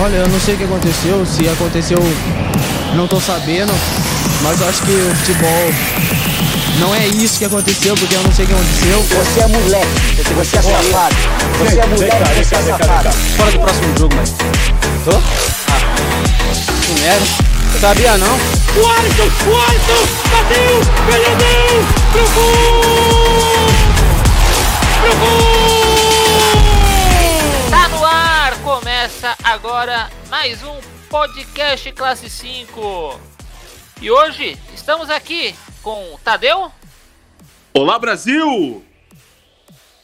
Olha, eu não sei o que aconteceu, se aconteceu, não tô sabendo, mas eu acho que o futebol não é isso que aconteceu, porque eu não sei o que aconteceu. Você é moleque, você é safado. Você é moleque, você é safado. Fora do próximo jogo, mas. Tô? Ah. Que merda. Sabia não? O Alisson, o Alisson, bateu, perdeu, pro gol! Pro gol! Começa agora mais um podcast Classe 5. E hoje estamos aqui com o Tadeu, Olá, Brasil!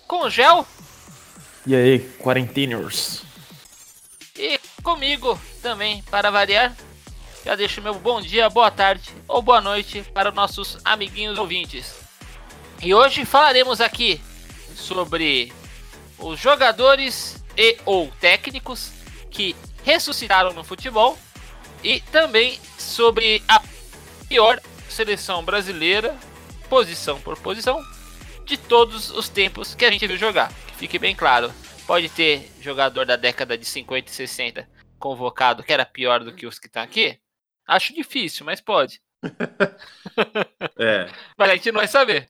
com o Gel E aí, quarenteners? e comigo também, para variar. Já deixo meu bom dia, boa tarde ou boa noite para os nossos amiguinhos ouvintes. E hoje falaremos aqui sobre os jogadores e ou técnicos que ressuscitaram no futebol e também sobre a pior seleção brasileira, posição por posição, de todos os tempos que a gente viu jogar. Que fique bem claro, pode ter jogador da década de 50 e 60 convocado que era pior do que os que estão aqui? Acho difícil, mas pode. É, Mas a gente não vai saber.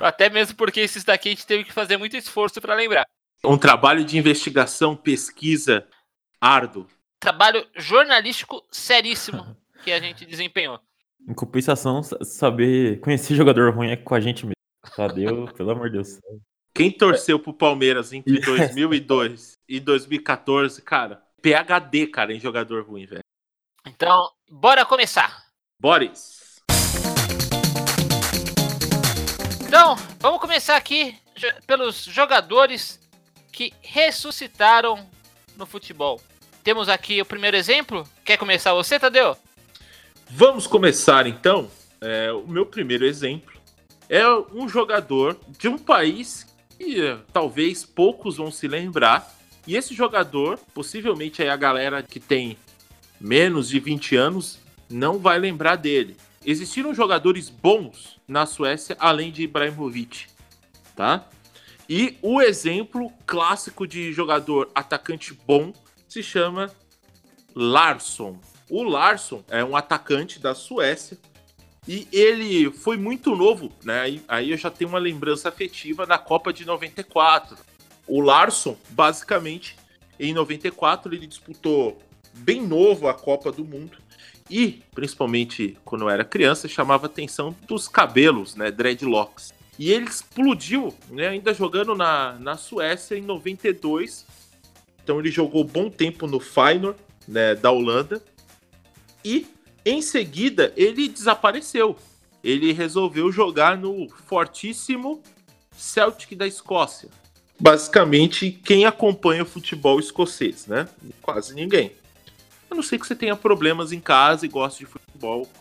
Até mesmo porque esses daqui a gente teve que fazer muito esforço para lembrar. Um trabalho de investigação, pesquisa árduo. Trabalho jornalístico seríssimo que a gente desempenhou. Em compensação, sa- saber conhecer jogador ruim é com a gente mesmo. Tadeu, pelo amor de Deus. Quem torceu pro Palmeiras entre Yes. 2002 e 2014, cara, PHD, cara, em jogador ruim, velho. Então, bora começar. Boris. Então, vamos começar aqui pelos jogadores que ressuscitaram no futebol. Temos aqui o primeiro exemplo. Quer começar você, Tadeu? Vamos começar então. É, o meu primeiro exemplo é um jogador de um país que eh, talvez poucos vão se lembrar. E esse jogador, possivelmente a galera que tem menos de 20 anos não vai lembrar dele. Existiram jogadores bons na Suécia além de Ibrahimovic, tá? E o exemplo clássico de jogador atacante bom se chama Larsson. O Larsson é um atacante da Suécia e ele foi muito novo, né? Aí, eu já tenho uma lembrança afetiva da Copa de 94. O Larsson, basicamente, em 94 ele disputou bem novo a Copa do Mundo e, principalmente quando eu era criança, chamava a atenção dos cabelos, né? Dreadlocks. E ele explodiu, né? Ainda jogando na, na Suécia em 92. Então ele jogou bom tempo no Feyenoord, né, da Holanda. E em seguida ele desapareceu. Ele resolveu jogar no fortíssimo Celtic da Escócia. Basicamente, quem acompanha o futebol escocês, né? Quase ninguém. A não ser que você tenha problemas em casa e goste de futebol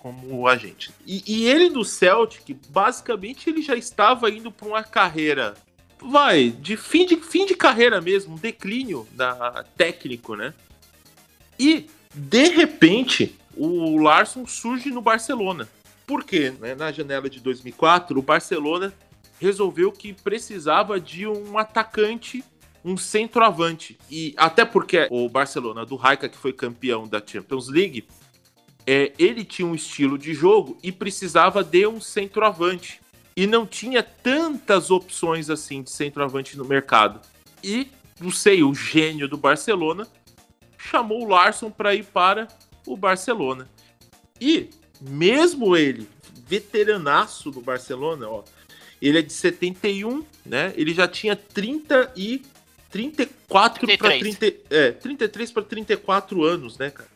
como a gente. E, e ele no Celtic, basicamente, ele já estava indo para uma carreira, vai, de fim de, fim de carreira mesmo, um declínio da, técnico, né? E, de repente, o Larson surge no Barcelona. Por quê? Né? Na janela de 2004, o Barcelona resolveu que precisava de um atacante, um centroavante. E até porque o Barcelona do Raika, que foi campeão da Champions League, é, ele tinha um estilo de jogo e precisava de um centroavante. E não tinha tantas opções assim de centroavante no mercado. E, não sei, o gênio do Barcelona chamou o Larson para ir para o Barcelona. E, mesmo ele, veteranaço do Barcelona, ó, ele é de 71, né? Ele já tinha 30 e 34 para 33. 30, é, 33 para 34 anos, né, cara?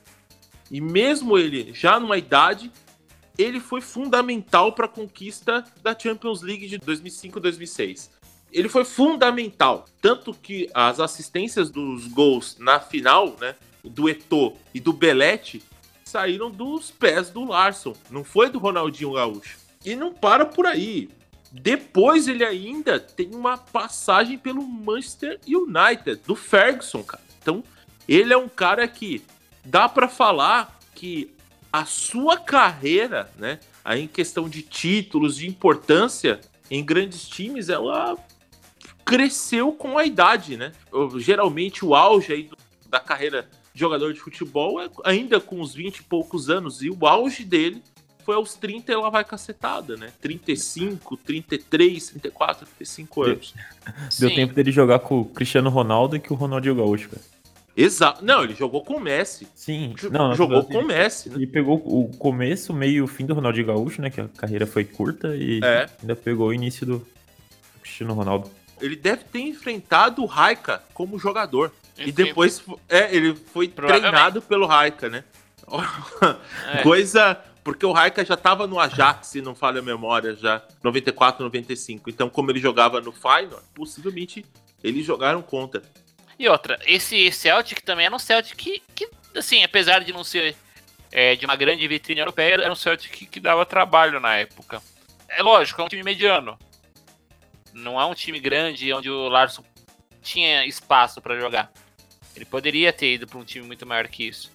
E mesmo ele já numa idade, ele foi fundamental para a conquista da Champions League de 2005-2006. Ele foi fundamental, tanto que as assistências dos gols na final, né, do Eto'o e do Belete, saíram dos pés do Larson, não foi do Ronaldinho Gaúcho. E não para por aí. Depois ele ainda tem uma passagem pelo Manchester United, do Ferguson, cara. Então, ele é um cara que dá para falar que a sua carreira, né, aí em questão de títulos, de importância em grandes times, ela cresceu com a idade, né? Geralmente o auge aí do- da carreira jogador de futebol é ainda com uns 20 e poucos anos. E o auge dele foi aos 30 e ela vai cacetada, né? 35, 33, 34, 35 anos. Deu Sim. tempo dele jogar com o Cristiano Ronaldo e com o Ronaldinho Gaúcho, cara. Exato. Não, ele jogou com o Messi. Sim, Jo- não, jogou com o Messi, né? Ele pegou o começo, meio e o fim do Ronaldinho Gaúcho, né? Que a carreira foi curta e É. ainda pegou o início do Cristiano Ronaldo. Ele deve ter enfrentado o Raika como jogador. E depois, é, ele foi treinado pelo Raika, né? É. Coisa. Porque o Raika já tava no Ajax, se não falha a memória, já 94, 95. Então, como ele jogava no Feyenoord, possivelmente eles jogaram contra. E outra, esse Celtic também era um Celtic que, que assim, apesar de não ser é, de uma grande vitrine europeia, era um Celtic que, que dava trabalho na época. É lógico, é um time mediano. Não é um time grande onde o Larson tinha espaço para jogar. Ele poderia ter ido para um time muito maior que isso.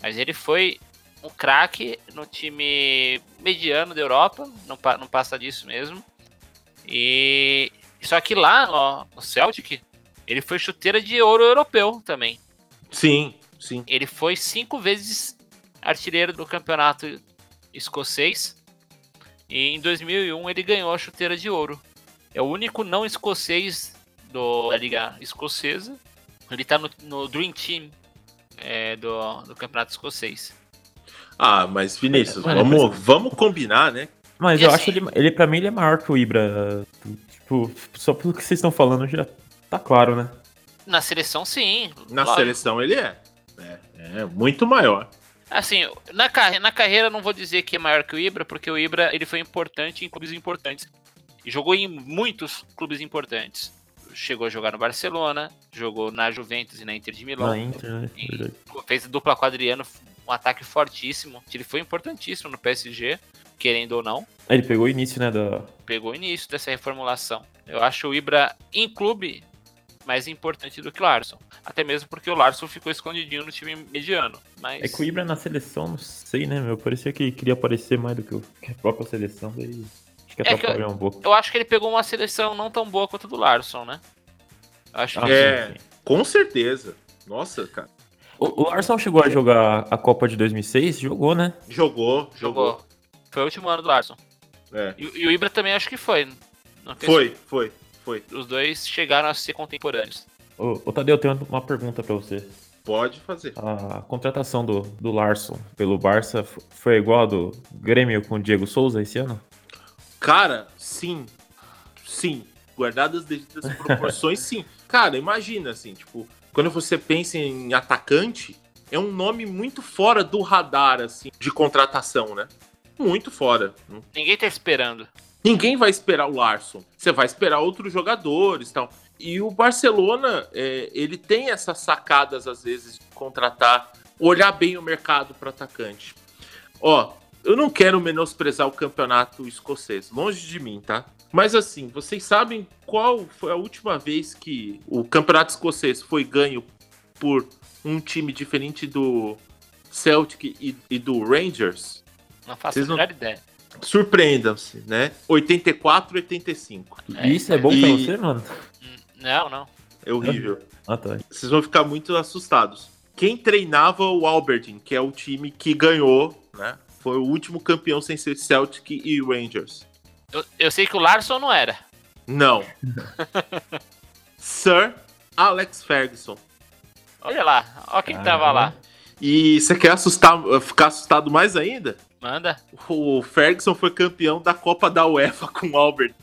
Mas ele foi um craque no time mediano da Europa, não, não passa disso mesmo. E só que lá no Celtic, ele foi chuteira de ouro europeu também. Sim, sim. Ele foi cinco vezes artilheiro do campeonato escocês. E em 2001 ele ganhou a chuteira de ouro. É o único não escocês do, da Liga Escocesa. Ele tá no, no Dream Team é, do, do campeonato escocês. Ah, mas Vinícius, É, vamos, vamos combinar, né? Mas E eu assim- acho ele, ele, pra mim, ele é maior que o Ibra. Tipo, só pelo que vocês estão falando já tá claro, né? Na seleção, sim. Na lógico. seleção ele é. é. É muito maior. Assim, na, carre na carreira não vou dizer que é maior que o Ibra, porque o Ibra ele foi importante em clubes importantes. E jogou em muitos clubes importantes. Chegou a jogar no Barcelona, jogou na Juventus e na Inter de Milão. Na Inter, né? Fez dupla com o Adriano, um ataque fortíssimo. Ele foi importantíssimo no PSG, querendo ou não. Aí Ele pegou o início, né? Da... Pegou o início dessa reformulação. Eu acho o Ibra em clube mais importante do que o Larson. Até mesmo porque o Larson ficou escondidinho no time mediano. Mas... É que o Ibra na seleção, não sei, né, meu? Parecia que queria aparecer mais do que, a própria seleção, daí acho que É que eu- atrapalhou um pouco. Eu acho que ele pegou uma seleção não tão boa quanto a do Larson, né? Eu acho Ah, que É. Com certeza. Nossa, cara. O, o Arsenal chegou a jogar a Copa de 2006? Jogou, né? Jogou, jogou. Foi o último ano do Larson. É. E, e o Ibra também acho que foi. Não tenho Foi, foi. Os dois chegaram a ser contemporâneos. Ô, ô Tadeu, eu tenho uma pergunta pra você. Pode fazer. A contratação do, do Larson pelo Barça foi igual a do Grêmio com o Diego Souza esse ano? Cara, sim. Sim. Guardadas as devidas proporções, sim. Cara, imagina assim, tipo, quando você pensa em atacante, é um nome muito fora do radar, assim, de contratação, né? Muito fora. Ninguém tá esperando. Ninguém vai esperar o Larson. Você vai esperar outros jogadores e tal. E o Barcelona, é, ele tem essas sacadas, às vezes, de contratar, olhar bem o mercado para atacante. Ó, eu não quero menosprezar o campeonato escocês, longe de mim, tá? Mas assim, vocês sabem qual foi a última vez que o campeonato escocês foi ganho por um time diferente do Celtic e, e do Rangers? Não faço a menor ideia. Surpreendam-se, né? 84, 85. É, Isso é bom pra e- você, mano? Não, não. É horrível. Ah, tá. Vocês vão ficar muito assustados. Quem treinava o Aberdeen, que é o time que ganhou, né? Foi o último campeão sem ser Celtic e Rangers. Eu, eu sei que o Larson não era. Não. Sir Alex Ferguson. Olha lá, olha quem Caramba. tava lá. E você quer assustar, ficar assustado mais ainda? Manda. O Ferguson foi campeão da Copa da UEFA com o Albert.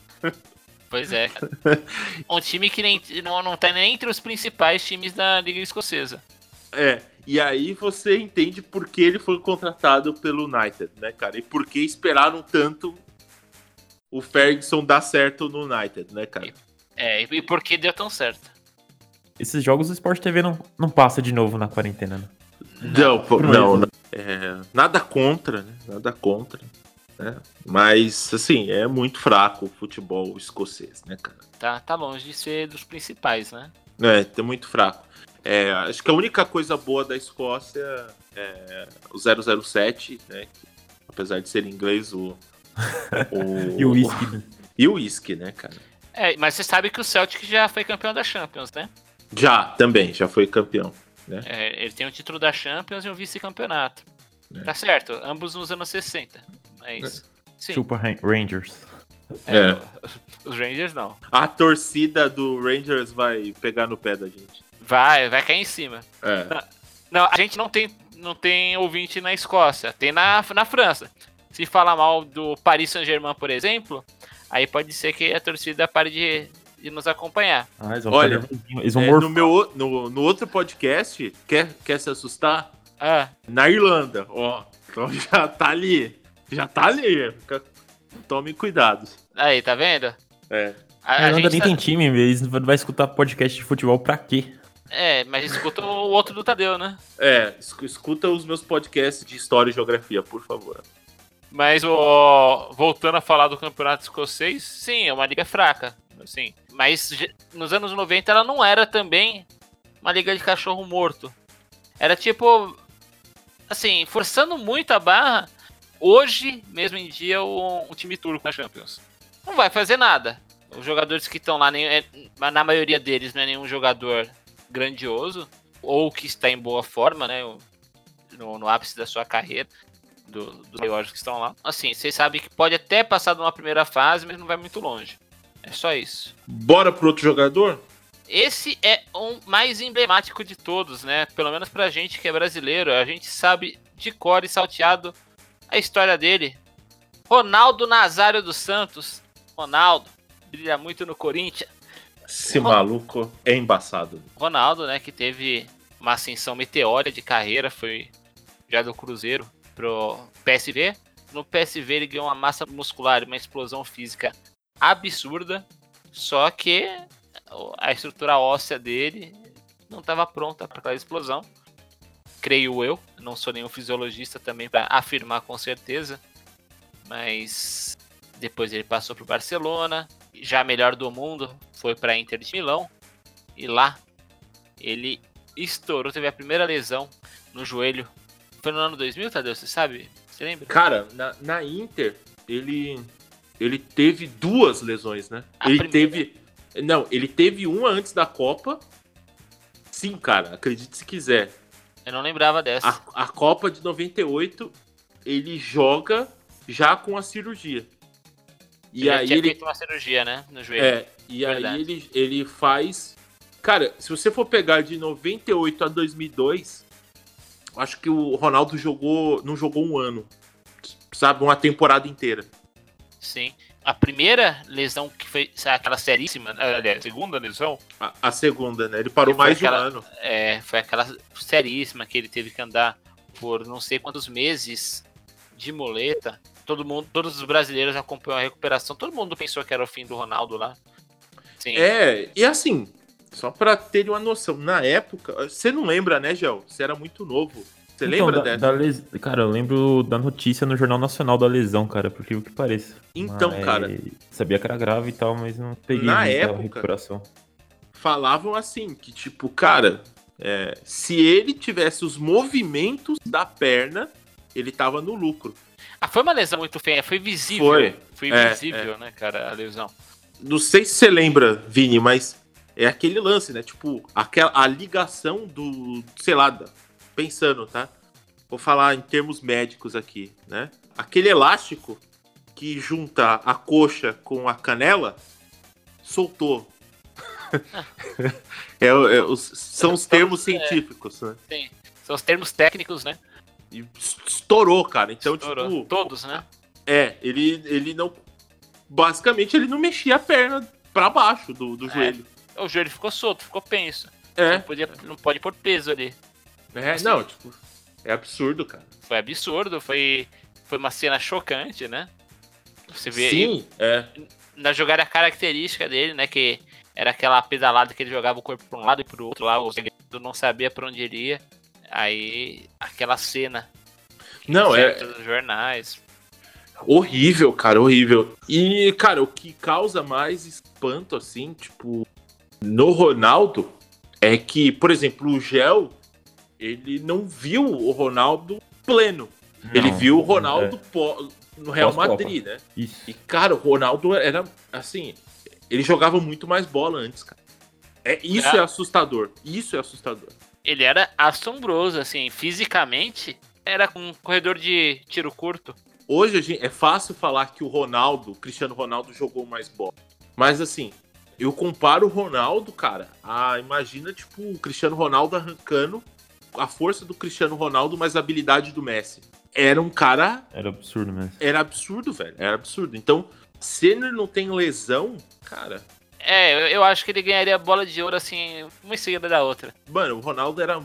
Pois é. Um time que nem, não, não tá nem entre os principais times da Liga Escocesa. É, e aí você entende por que ele foi contratado pelo United, né, cara? E por que esperaram tanto o Ferguson dar certo no United, né, cara? É, e por que deu tão certo? Esses jogos o Sport TV não, não passa de novo na quarentena, né? Não, pô, Não, não, isso- não. É, nada contra, né? Nada contra. Né? Mas, assim, é muito fraco o futebol escocês, né, cara? Tá, tá longe de ser dos principais, né? É, é muito fraco. É, acho que a única coisa boa da Escócia é o 007, né? que, apesar de ser em inglês, o. o E o whisky, né? E o whisky, né, cara? É, mas você sabe que o Celtic já foi campeão da Champions, né? Já, também, já foi campeão. É, ele tem o título da Champions e um vice-campeonato. É. Tá certo, ambos nos anos 60. Mas. Sim. Chupa Ran- Rangers. É. Os Rangers não. A torcida do Rangers vai pegar no pé da gente. Vai, vai cair em cima. É. Não, a gente não tem, não tem ouvinte na Escócia, tem na, na França. Se falar mal do Paris Saint-Germain, por exemplo, aí pode ser que a torcida pare de, de nos acompanhar. Ah, eles vão Olha. Eles vão É, no, meu, no, no outro podcast, quer, quer se assustar? Ah, Na Irlanda, ó. Então já tá ali. Já tá ali. Fica- Tome cuidado. aí, tá vendo? É. A, A a Irlanda nem tá- tem time, eles não vai escutar podcast de futebol pra quê? É, mas escuta o outro do Tadeu, né? É, escu- escuta os meus podcasts de história e geografia, por favor. Mas o, voltando a falar do campeonato escocês, sim, é uma liga fraca. Sim. Mas nos anos 90 ela não era também uma liga de cachorro morto. Era tipo. Assim, forçando muito a barra. Hoje, mesmo em dia, o, o time turco na Champions. Não vai fazer nada. Os jogadores que estão lá, nem, é- na maioria deles, não é nenhum jogador grandioso. Ou que está em boa forma, né? No, no ápice da sua carreira do- dos maiores que estão lá. Assim, vocês sabem que pode até passar de uma primeira fase, mas não vai muito longe. É só isso. Bora pro outro jogador? Esse é o mais emblemático de todos, né? Pelo menos pra gente que é brasileiro, a gente sabe de cor e salteado a história dele. Ronaldo Nazário dos Santos. Ronaldo, brilha muito no Corinthians. Esse maluco é embaçado. Ronaldo, né, que teve uma ascensão meteórica de carreira, foi já do Cruzeiro pro PSV. No PSV ele ganhou uma massa muscular e uma explosão física absurda, só que a estrutura óssea dele não estava pronta para aquela explosão. Creio eu, não sou nenhum fisiologista também para afirmar com certeza, mas depois ele passou para o Barcelona, já melhor do mundo, foi para Inter de Milão e lá ele estourou, teve a primeira lesão no joelho. Foi no ano 2000, Tadeu, você sabe? Você lembra? Cara, na, na Inter, ele, ele teve duas lesões, né? A ele primeira? teve. Não, ele teve uma antes da Copa. Sim, cara, acredite se quiser. Eu não lembrava dessa. A, a Copa de 98, ele joga já com a cirurgia. E ele já aí ele feito uma cirurgia, né? No joelho. É, e Verdade. aí ele, ele faz. Cara, se você for pegar de 98 a 2002, eu acho que o Ronaldo jogou. Não jogou um ano. Sabe? Uma temporada inteira. Sim. A primeira lesão que foi sabe, aquela seríssima, aliás, a segunda lesão, A, a segunda, né? Ele parou mais de um aquela- ano. é, foi aquela seríssima que ele teve que andar por não sei quantos meses de muleta. Todo mundo, todos os brasileiros acompanham a recuperação. Todo mundo pensou que era o fim do Ronaldo lá. Sim. É, e assim, só pra ter uma noção, na época. Você não lembra, né, Gel? Você era muito novo. Você Então, lembra da, dessa? da les- Cara, eu lembro da notícia no Jornal Nacional da lesão, cara, porque o que pareça. Então, Mas cara. Sabia que era grave e tal, mas não peguei Na época- recuperação. falavam assim, que tipo, cara, é, se ele tivesse os movimentos da perna, ele tava no lucro. Ah, foi uma lesão muito feia, foi visível. Foi. Foi É, visível, né, cara, a lesão. Não sei se você lembra, Vini, mas é aquele lance, né? Tipo, aquela, a ligação do, sei lá, pensando, tá? Vou falar em termos médicos aqui, né? Aquele elástico que junta a coxa com a canela soltou. É, é, os- são os termos científicos, né? Sim. São os termos técnicos, né? E estourou, cara. Então, Estourou. tipo, Todos, né? é, ele, ele não. Basicamente, ele não mexia a perna pra baixo do, do É. joelho. O joelho ficou solto, ficou penso. É, Não, podia, não pode pôr peso ali. É, não, tipo, é absurdo, cara. Foi absurdo, foi, foi uma cena chocante, né? Você vê Sim, é. na jogada característica dele, né? Que era aquela pedalada que ele jogava o corpo pra um lado e pro outro lá, o segredo não sabia pra onde ele ia. Aí, aquela cena. Não, é- os jornais. Horrível, cara, horrível. E, cara, o que causa mais espanto, assim, tipo, no Ronaldo, é que, por exemplo, o Gel, ele não viu o Ronaldo pleno. ele Não, viu o Ronaldo é, no Real. Madrid, né? Isso. E, cara, o Ronaldo era, assim, ele jogava muito mais bola antes, cara. É, isso É. é assustador. Isso é assustador. ele era assombroso, assim, fisicamente, era um corredor de tiro curto. Hoje a gente- é fácil falar que o Ronaldo, o Cristiano Ronaldo, jogou mais bola. Mas assim, eu comparo o Ronaldo, cara, a imagina, tipo, o Cristiano Ronaldo arrancando a força do Cristiano Ronaldo, mas a habilidade do Messi. Era um cara. Era absurdo mesmo. Era absurdo, velho. Era absurdo. Então, se ele não tem lesão, cara. É, eu, eu acho que ele ganharia a bola de ouro, assim, uma em seguida da outra. Mano, o Ronaldo era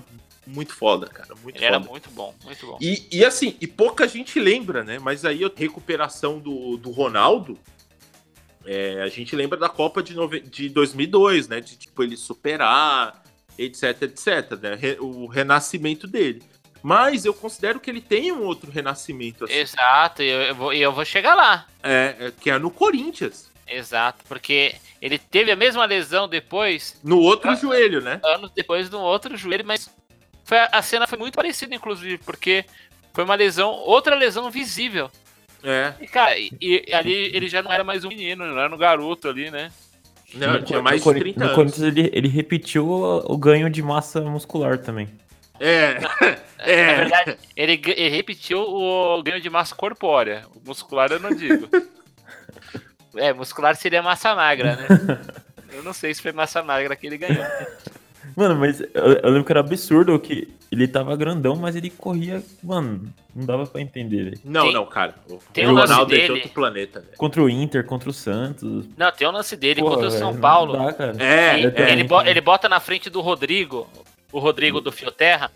muito foda, cara. Muito Ele foda. era muito bom, muito bom. E, e assim, e pouca gente lembra, né? Mas aí a recuperação do, do Ronaldo, é, a gente lembra da Copa de, nove- de 2002, né? De tipo ele superar, etc, etc, né? O renascimento dele. Mas eu considero que ele tem um outro renascimento, assim, Exato, e eu, eu vou, eu vou chegar lá. é, é, que é no Corinthians, Exato, porque ele teve a mesma lesão depois, no outro Ah. joelho, né? anos depois, no outro joelho, mas foi, a cena foi muito parecida, inclusive, porque foi uma lesão, outra lesão visível. É, E, cara, e, e ali ele já não era mais um menino, não era um garoto ali, né? Não, No- tinha mais no de Cori- 30 No anos. Corinthians ele, ele repetiu o, o ganho de massa muscular também. É, Na é, verdade, ele, ele repetiu o ganho de massa corpórea. O muscular eu não digo. é, muscular seria massa magra, né? Eu não sei se foi massa magra que ele ganhou. Mano, mas eu, eu lembro que era absurdo que ele tava grandão, mas ele corria. Mano, não dava pra entender, velho. Não, Tem- não, cara. O tem lance Ronaldo é de dele- outro planeta, velho. Contra o Inter, contra o Santos. Não, tem o lance dele Porra, contra o velho, São Paulo. dá, cara. É, E é. ele, bo- ele bota na frente do Rodrigo, o Rodrigo do Fioterra.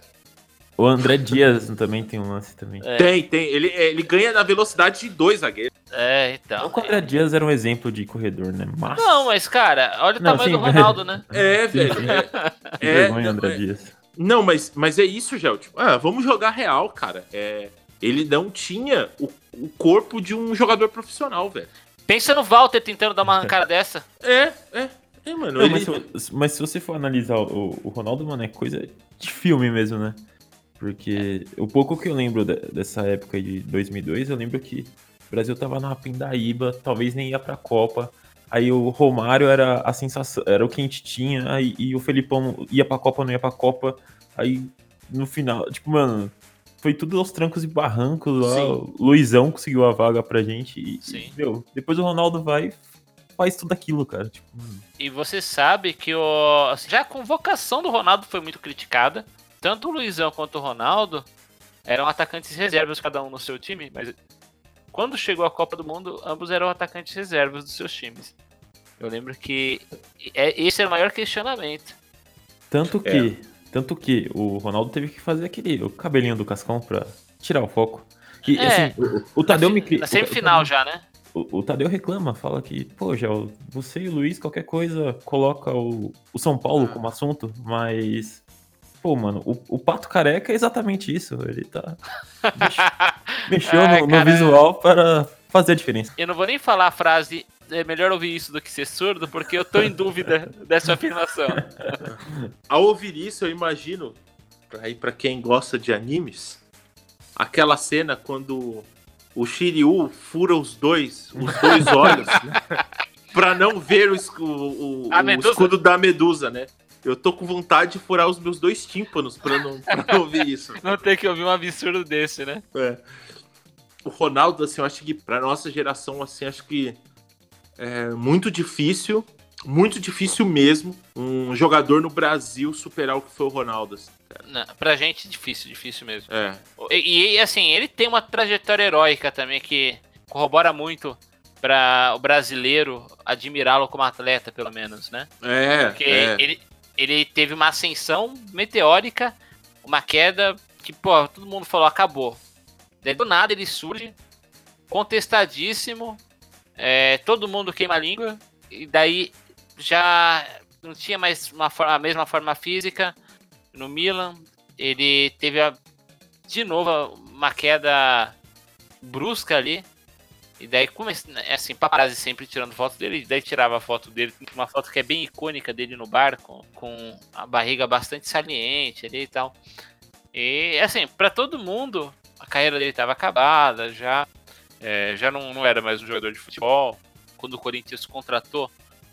O André Dias também tem um lance também. É. Tem, tem. Ele, ele ganha na velocidade de dois zagueiros. É, então. Não que o André Dias era um exemplo de corredor, né? Mas. Não, mas cara, olha o Não, tamanho sim, do Ronaldo, né? É, Sim. velho. É, Que é, vergonha, André é- Dias. não, mas, mas é isso, Gel. Tipo, ah, vamos jogar real, cara. É, ele não tinha o, o corpo de um jogador profissional, velho. Pensa no Walter tentando dar uma arrancada dessa. É, é. É, mano. Não, ele- mas, se, mas se você for analisar o, o Ronaldo, mano, é coisa de filme mesmo, né? Porque o pouco que eu lembro de- dessa época de 2002, eu lembro que o Brasil tava na pindaíba, talvez nem ia pra Copa. Aí o Romário era a sensação, era o que a gente tinha, aí, e o Felipão ia pra Copa, não ia pra Copa. Aí no final, tipo, mano, foi tudo aos trancos e barrancos lá. Sim. O Luizão conseguiu a vaga pra gente. E, Sim. meu, depois o Ronaldo vai e faz tudo aquilo, cara. Tipo. E você sabe que o, assim, já a convocação do Ronaldo foi muito criticada. Tanto o Luizão quanto o Ronaldo eram atacantes reservas, cada um no seu time, mas quando chegou a Copa do Mundo, ambos eram atacantes reservas dos seus times. Eu lembro que é, esse é o maior questionamento. Tanto É. que, tanto que o Ronaldo teve que fazer aquele o cabelinho do Cascão pra tirar o foco. E É. assim, o, o Tadeu me cri- Na o- semifinal o, já, né? O, o Tadeu reclama, fala que, pô, já você e o Luiz, qualquer coisa, coloca o, o São Ah. Paulo como assunto, mas. Pô, mano, o, o Pato Careca é exatamente isso. Ele tá. mex- mexeu Ai, no, no visual para fazer a diferença. Eu não vou nem falar a frase é melhor ouvir isso do que ser surdo, porque eu tô em dúvida dessa afirmação. Ao ouvir isso, eu imagino, aí pra quem gosta de animes, aquela cena quando o Shiryu fura os dois, os dois olhos, né? Pra não ver o, o- o- o escudo da medusa, né? Eu tô com vontade de furar os meus dois tímpanos pra não, pra não ouvir isso. Não ter que ouvir um absurdo desse, né? É. O Ronaldo, assim, eu acho que pra nossa geração, assim, acho que é muito difícil, muito difícil mesmo, um jogador no Brasil superar o que foi o Ronaldo. assim. Não, pra gente, difícil, difícil mesmo. É, E, e, assim, ele tem uma trajetória heróica também que corrobora muito para o brasileiro admirá-lo como atleta, pelo menos, né? é, Porque é. ele, ele teve uma ascensão meteórica, uma queda que, pô, todo mundo falou, acabou. Daí do nada ele surge, contestadíssimo, é, todo mundo queima a língua, e daí já não tinha mais uma, for- a mesma forma física no Milan. Ele teve a- de novo uma queda brusca ali. E daí, come- assim, paparazzi sempre tirando foto dele, e daí tirava a foto dele, uma foto que é bem icônica dele no barco, com a barriga bastante saliente ali e tal. E, assim, pra todo mundo, a carreira dele tava acabada, já, é, já não, não era mais um jogador de futebol. Quando o Corinthians contratou,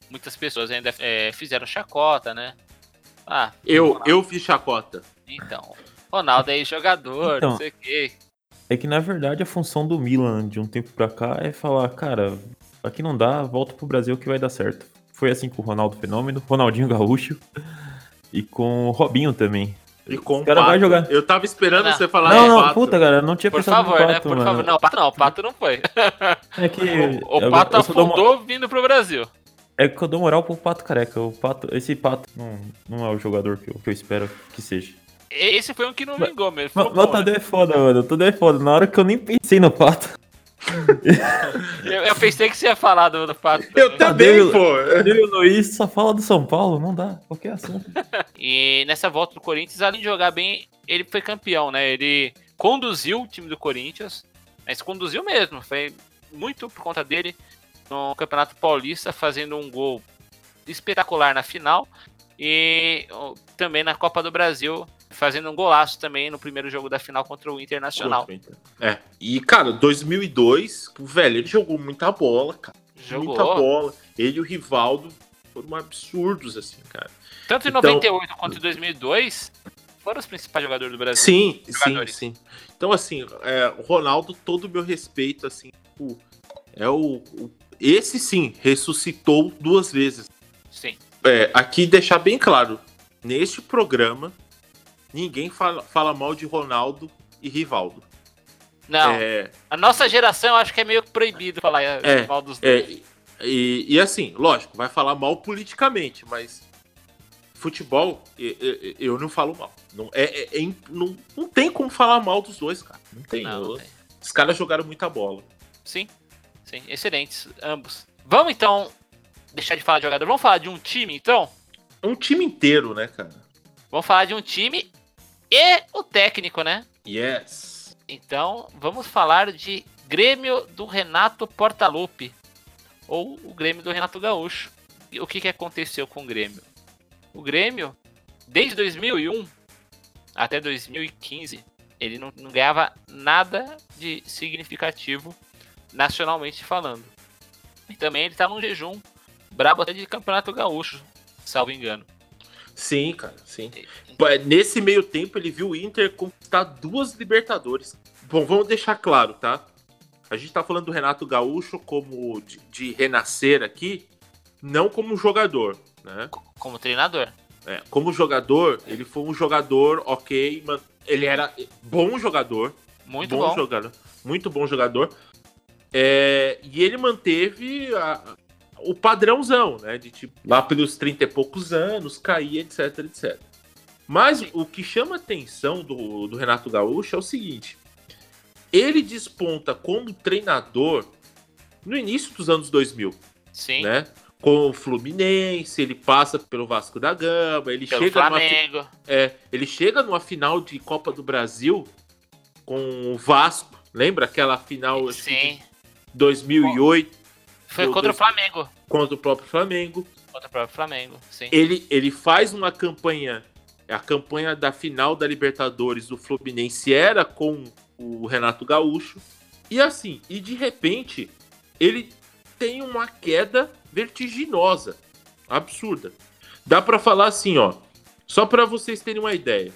muitas pessoas ainda é, fizeram chacota, né? Ah, Eu, eu fiz chacota. então. Ronaldo é jogador, Então. não sei o quê. É que na verdade a função do Milan de um tempo pra cá é falar, cara, aqui não dá, volta pro Brasil que vai dar certo. Foi assim com o Ronaldo Fenômeno, Ronaldinho Gaúcho e com o Robinho também. E com Os cara Pato. vai jogar. Eu tava esperando Não. você falar não, não, Pato. puta, cara, não tinha Por pensado favor, no né? Pato, Por mano. favor. Não, o Pato não, o Pato não foi. É que O eu- Pato eu só dou uma- afundou vindo pro Brasil. É que eu dou moral pro Pato Careca. O Pato, esse Pato não, não é o jogador que eu, que eu espero que seja. Esse foi um que não vingou mesmo. Mas Ficou mas o né? Tadeu é foda, mano. O Tadeu é foda. Na hora que eu nem pensei no Pato. eu, eu pensei que você ia falar do, do Pato. Eu também. também, Tadeu- pô. Tadeu e o Luiz só fala do São Paulo, não dá. Qualquer assunto. E nessa volta do Corinthians, além de jogar bem, ele foi campeão, né? Ele conduziu o time do Corinthians, mas conduziu mesmo. Foi muito por conta dele no Campeonato Paulista, fazendo um gol espetacular na final e também na Copa do Brasil, fazendo um golaço também no primeiro jogo da final contra o Internacional. É. E, cara, 2002, velho, ele jogou muita bola, cara. Jogou Muita bola. Ele e o Rivaldo foram absurdos, assim, cara. tanto em Então- 98 quanto em 2002, foram os principais jogadores do Brasil. Sim, sim, sim. Então, assim, é, o Ronaldo, todo o meu respeito, assim, o- é o, o- Esse sim, ressuscitou duas vezes. Sim. É, aqui deixar bem claro, neste programa, ninguém fala, fala mal de Ronaldo e Rivaldo. Não, É, a nossa geração eu acho que é meio proibido falar É, mal dos dois. É, e, e assim, lógico, vai falar mal politicamente, mas futebol, eu, não falo mal. Não, é, é- é não, não tem como falar mal dos dois, cara. Não tem. Não, Eu- não tem. Os caras jogaram muita bola. Sim, sim, excelentes, ambos. Vamos então deixar de falar de jogador, vamos falar de um time então? Um time inteiro, né, cara? Vamos falar de um time e o técnico, né? Yes. Então vamos falar de Grêmio do Renato Portaluppi, ou o Grêmio do Renato Gaúcho. E o que, que aconteceu com o Grêmio? O Grêmio, desde 2001 até 2015, ele não, não ganhava nada de significativo nacionalmente falando. E também ele tá num jejum brabo até de Campeonato Gaúcho, salvo engano. Sim, cara, sim. É, Nesse meio tempo, ele viu o Inter conquistar duas Libertadores. Bom, vamos deixar claro, tá? A gente tá falando do Renato Gaúcho como de, de renascer aqui, não como jogador, né? Como treinador. É, como jogador, ele foi um jogador ok, man- ele era bom jogador, Muito bom. jogador, muito bom jogador. É, e ele manteve a- o padrãozão, né? De tipo, lá pelos 30 e poucos anos, cair, etc, etc. Mas o que chama a atenção do, do Renato Gaúcho é o seguinte: ele desponta como treinador no início dos anos 2000 Sim. né? Com o Fluminense, ele passa pelo Vasco da Gama, ele Pelo chega numa, Flamengo. é, ele chega numa final de Copa do Brasil com o Vasco. Lembra aquela final acho que Sim. de 2008 Foi contra o. Flamengo. contra o próprio Flamengo? Contra o próprio Flamengo, sim. Ele, ele faz uma campanha, a campanha da final da Libertadores do Fluminense era com o Renato Gaúcho. E assim, e de repente, ele tem uma queda vertiginosa, absurda. Dá pra falar assim, ó, só pra vocês terem uma ideia.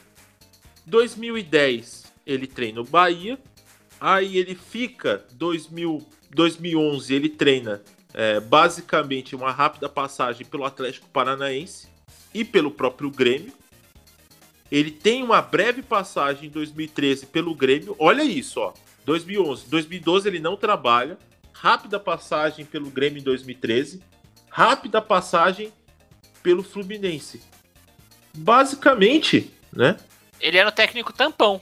2010 ele treina o Bahia, aí ele fica 2000, 2011 ele treina é, basicamente uma rápida passagem pelo Atlético Paranaense e pelo próprio Grêmio. Ele tem uma breve passagem em 2013 pelo Grêmio. Olha isso, ó. 2011, 2012 ele não trabalha. Rápida passagem pelo Grêmio em 2013. Rápida passagem pelo Fluminense. Basicamente, né? Ele era o técnico tampão.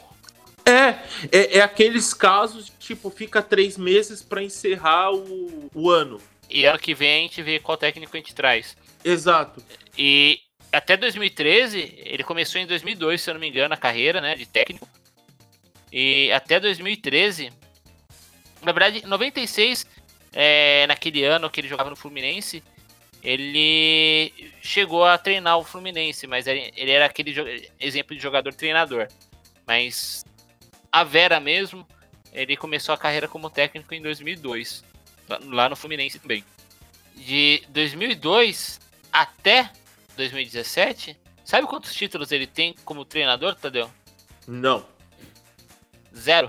É, é, é aqueles casos, tipo, fica três meses para encerrar o, o ano. E ano que vem a gente vê qual técnico a gente traz. Exato. E até 2013, ele começou em 2002, se eu não me engano, a carreira, né, de técnico. E até 2013, na verdade, 96, é, naquele ano que ele jogava no Fluminense, ele chegou a treinar o Fluminense, mas ele, ele era aquele exemplo de jogador-treinador. Mas a Vera mesmo, ele começou a carreira como técnico em 2002, lá- no Fluminense também. De 2002 até 2017, Sabe quantos títulos ele tem como treinador, Tadeu? Não. Zero.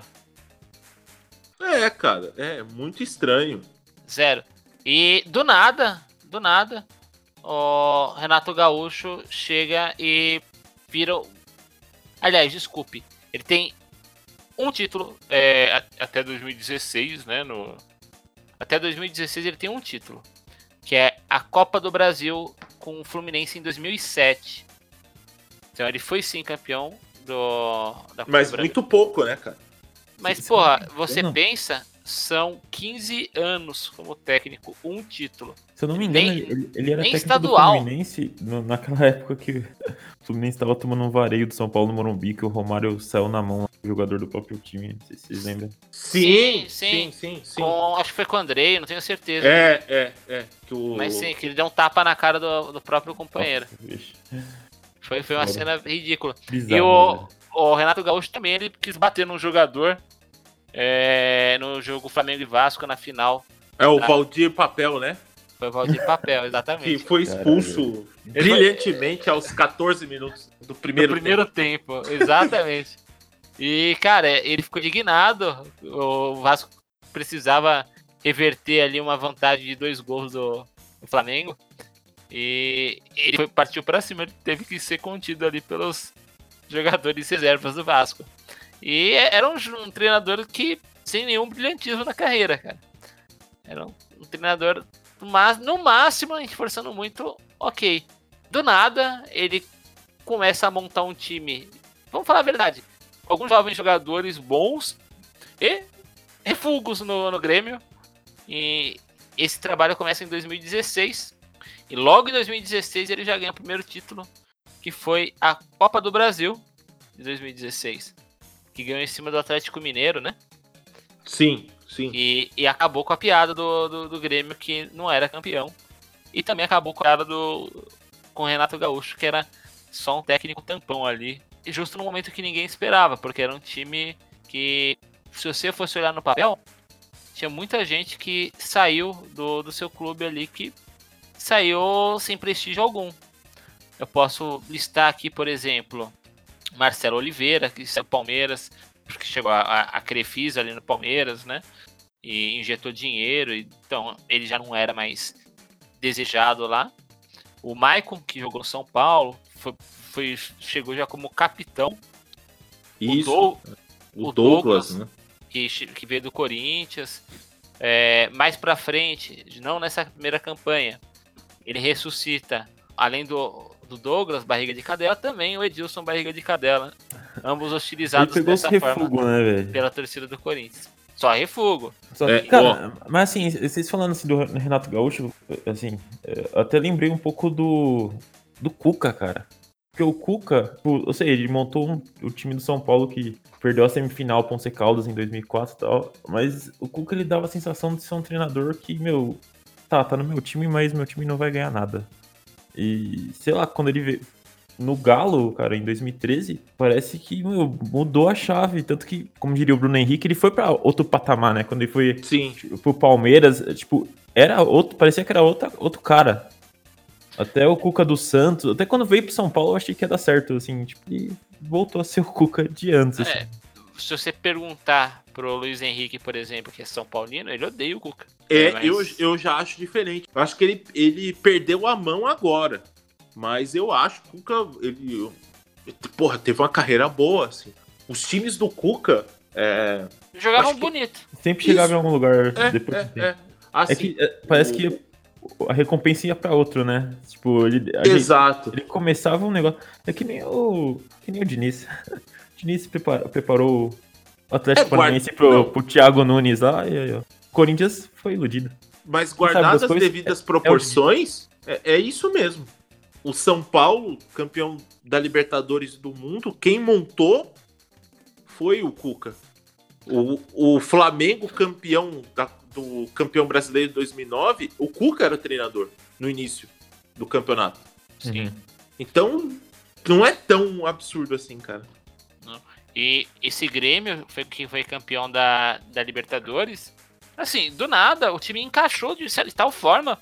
É, cara, é muito estranho. Zero. E do nada, do nada, o Renato Gaúcho chega e vira. o- Aliás, desculpe. Ele tem um título. É, até 2016, né? No, Até 2016 ele tem um título. Que é a Copa do Brasil com o Fluminense em 2007. Então ele foi sim campeão do, da Copa Mas do Brasil. muito pouco, né, cara? Mas, porra, você pensa, são 15 anos como técnico, um título. Se eu não me engano, Nem- ele, ele era técnico estadual. do Fluminense naquela época que o Fluminense estava tomando um vareio do São Paulo no Morumbi, que o Romário saiu na mão do jogador do próprio time. Não sei se vocês lembram. Sim, Sim, sim. sim, sim, sim. Com, acho que foi com o Andrei, não tenho certeza. É, é, é. Que o... Mas sim, que ele deu um tapa na cara do, do próprio companheiro. Nossa, vixe. Foi, foi uma cena ridícula. Bizarro, E o, né? o Renato Gaúcho também, ele quis bater num jogador é, no jogo Flamengo e Vasco na final. É o. Valdir Papel, né? Foi o Valdir Papel, Que exatamente. foi expulso brilhantemente aos 14 minutos do primeiro, primeiro tempo, exatamente. E, cara, ele ficou indignado. O Vasco precisava reverter ali uma vantagem de dois gols do, do Flamengo. E ele foi- partiu pra cima, ele teve que ser contido ali pelos jogadores reservas do Vasco. E era um, um treinador que sem nenhum brilhantismo na carreira, cara. Era um, um treinador, mas no máximo, a gente forçando muito, ok. Do nada, ele começa a montar um time. Vamos falar a verdade. Alguns jovens jogadores bons e refugos no, no Grêmio. E esse trabalho começa em 2016. E logo em 2016 ele já ganha o primeiro título, que foi a Copa do Brasil de 2016. Que ganhou em cima do Atlético Mineiro, né? Sim, sim. E, e acabou com a piada do, do, do Grêmio, que não era campeão. E também acabou com a piada do com o Renato Gaúcho, que era só um técnico tampão ali. E justo no momento que ninguém esperava, porque era um time que, se você fosse olhar no papel, tinha muita gente que saiu do, do seu clube ali que saiu sem prestígio algum. Eu posso listar aqui, por exemplo, Marcelo Oliveira, que saiu do Palmeiras, porque chegou a, a, a Crefisa ali no Palmeiras, né? E injetou dinheiro, então ele já não era mais desejado lá. O Maicon, que jogou no São Paulo, foi, foi- chegou já como capitão. Isso. O, Dou- o o Douglas, Douglas. né? que, que veio do Corinthians. É, mais pra frente, não nessa primeira campanha, ele ressuscita, além do, do Douglas, barriga de cadela, também o Edilson, barriga de cadela. Ambos hostilizados dessa forma refugo, né, velho? pela torcida do Corinthians. Só refugo. Só- É, cara, mas assim, vocês falando assim do Renato Gaúcho, assim, é, eu até lembrei um pouco do, do Cuca, cara. Porque o Cuca, o- eu sei, ele montou um- o time do São Paulo que perdeu a semifinal pro Once Caldas em 2004 e tal, mas o Cuca ele dava a sensação de ser um treinador que, meu, tá, tá no meu time, mas meu time não vai ganhar nada. E, sei lá, quando ele veio no Galo, cara, em 2013, parece que meu, mudou a chave. Tanto que, como diria o Bruno Henrique, ele foi pra outro patamar, né? Quando ele foi Sim. pro Palmeiras, tipo, era outro, parecia que era outra, outro cara. Até o Cuca do Santos, até quando veio pro São Paulo, eu achei que ia dar certo, assim, tipo, e voltou a ser o Cuca de antes. assim. É, se você perguntar pro Luiz Henrique, por exemplo, que é São Paulino, ele odeia o Cuca. É, Mas- eu, eu já acho diferente. Eu acho que ele, ele perdeu a mão agora. Mas eu acho que o Cuca, ele. Porra, teve uma carreira boa, assim. Os times do Cuca. É. Jogavam bonito. Sempre chegava Isso. em algum lugar É, depois. de é, tempo. é. Assim, É que é, parece o- que a recompensa ia pra outro, né? Tipo, ele, a gente- Exato. ele começava um negócio. É que nem o. Que nem o Diniz. O Diniz prepara- preparou o Atlético É, Paranaense pro, pro Thiago Nunes lá e aí, ó. O Corinthians foi iludido. Mas guardadas das as coisas? devidas proporções, é, é isso mesmo. O São Paulo, campeão da Libertadores do mundo, quem montou foi o Cuca. O, o Flamengo, campeão da- do campeão brasileiro de 2009, o Cuca era o treinador no início do campeonato. Sim. Então, não é tão absurdo assim, cara. E esse Grêmio foi que foi campeão da, da Libertadores. Assim, do nada, o time encaixou de, de tal forma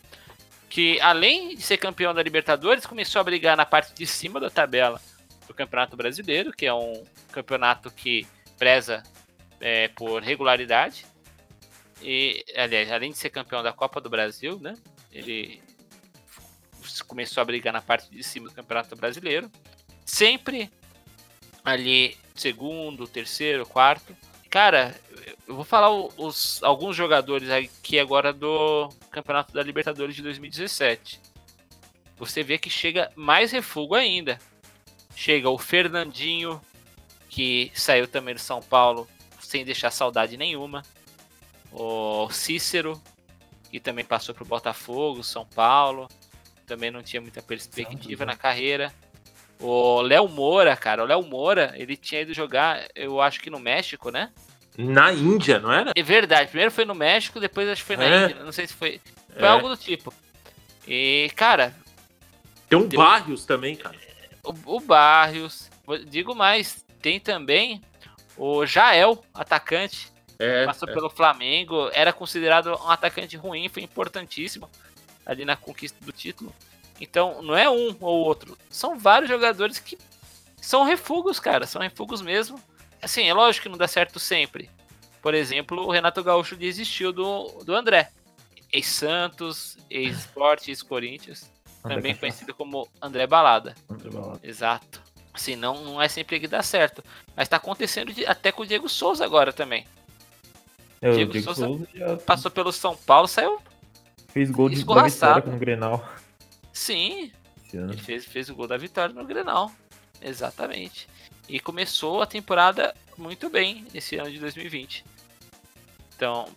que além de ser campeão da Libertadores, começou a brigar na parte de cima da tabela do Campeonato Brasileiro, que é um campeonato que preza é, por regularidade. E, aliás, além de ser campeão da Copa do Brasil, né? Ele começou a brigar na parte de cima do Campeonato Brasileiro. Sempre ali, segundo, terceiro, quarto. Cara, eu vou falar os, alguns jogadores aqui agora do Campeonato da Libertadores de 2017. Você vê que chega mais refugo ainda. Chega o Fernandinho, que saiu também do São Paulo sem deixar saudade nenhuma. O Cícero, que também passou para o Botafogo, São Paulo. Também não tinha muita perspectiva na carreira. O Léo Moura, cara, o Léo Moura, ele tinha ido jogar, eu acho que no México, né? Na Índia, não era? É verdade, primeiro foi no México, depois acho que foi na É. Índia, não sei se foi. Foi É. algo do tipo. E, cara, Tem um Tem- Barrios também, cara. o, o Barrios, digo mais, tem também o Jael, atacante, É, passou é. pelo Flamengo, era considerado um atacante ruim, foi importantíssimo ali na conquista do título. Então, não é um ou outro, são vários jogadores que são refugos, cara, são refugos mesmo. Assim, é lógico que não dá certo sempre. Por exemplo, o Renato Gaúcho desistiu do, do André. Ex-Santos, ex-Sport, ex-Corinthians. Também conhecido como André Balada. André Balada. Exato. Assim, não, não é sempre que dá certo. Mas tá acontecendo de- até com o Diego Souza agora também. É, o Diego Diego Souza Souza já Passou pelo São Paulo, saiu. fez gol de vitória com o Grenal. Sim, esse ele fez, fez o gol da vitória no Grenal. Exatamente. E começou a temporada muito bem nesse ano de 2020. Então,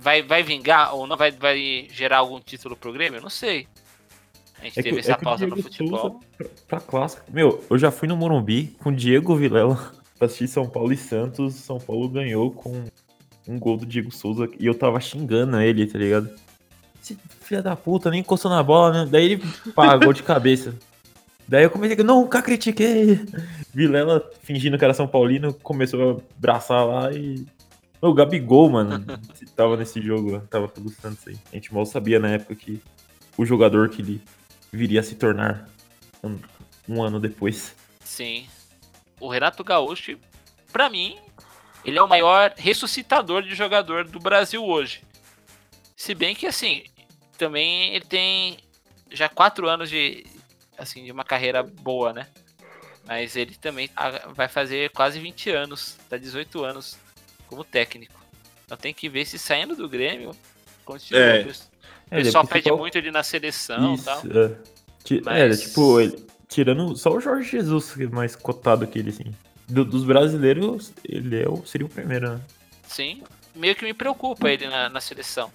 vai, vai vingar ou não vai, vai gerar algum título pro Grêmio? Eu não sei. A gente É que- teve é essa que o pausa no futebol. Souza- Pra, pra clássica. Meu, eu já fui no Morumbi com Diego Vilela pra assistir São Paulo e Santos. São Paulo ganhou com um gol do Diego Souza e eu tava xingando ele, tá ligado? Esse filho da puta nem encostou na bola, né? Daí ele pagou de cabeça. Daí eu comecei, nunca critiquei. Vilela, fingindo que era São Paulino, começou a abraçar lá e. O Gabigol, mano, tava nesse jogo, tava pelo Santos aí. A gente mal sabia na época que o jogador que ele viria a se tornar um, um ano depois. Sim. O Renato Gaúcho, pra mim, ele é o maior ressuscitador de jogador do Brasil hoje. Se bem que, assim, também ele tem já quatro anos de, assim, de uma carreira boa, né? Mas ele também ah, vai fazer quase 20 anos, tá 18 anos como técnico. Então tem que ver se saindo do Grêmio, continua. É. O ele é pessoal pede principal- muito ele na seleção e Isso, tal. é. Ti- Mas- É, tipo, ele- tirando só o Jorge Jesus, que é mais cotado que ele, assim. Do- dos brasileiros, ele é o, seria o primeiro, né? Sim, meio que me preocupa ele na, na seleção.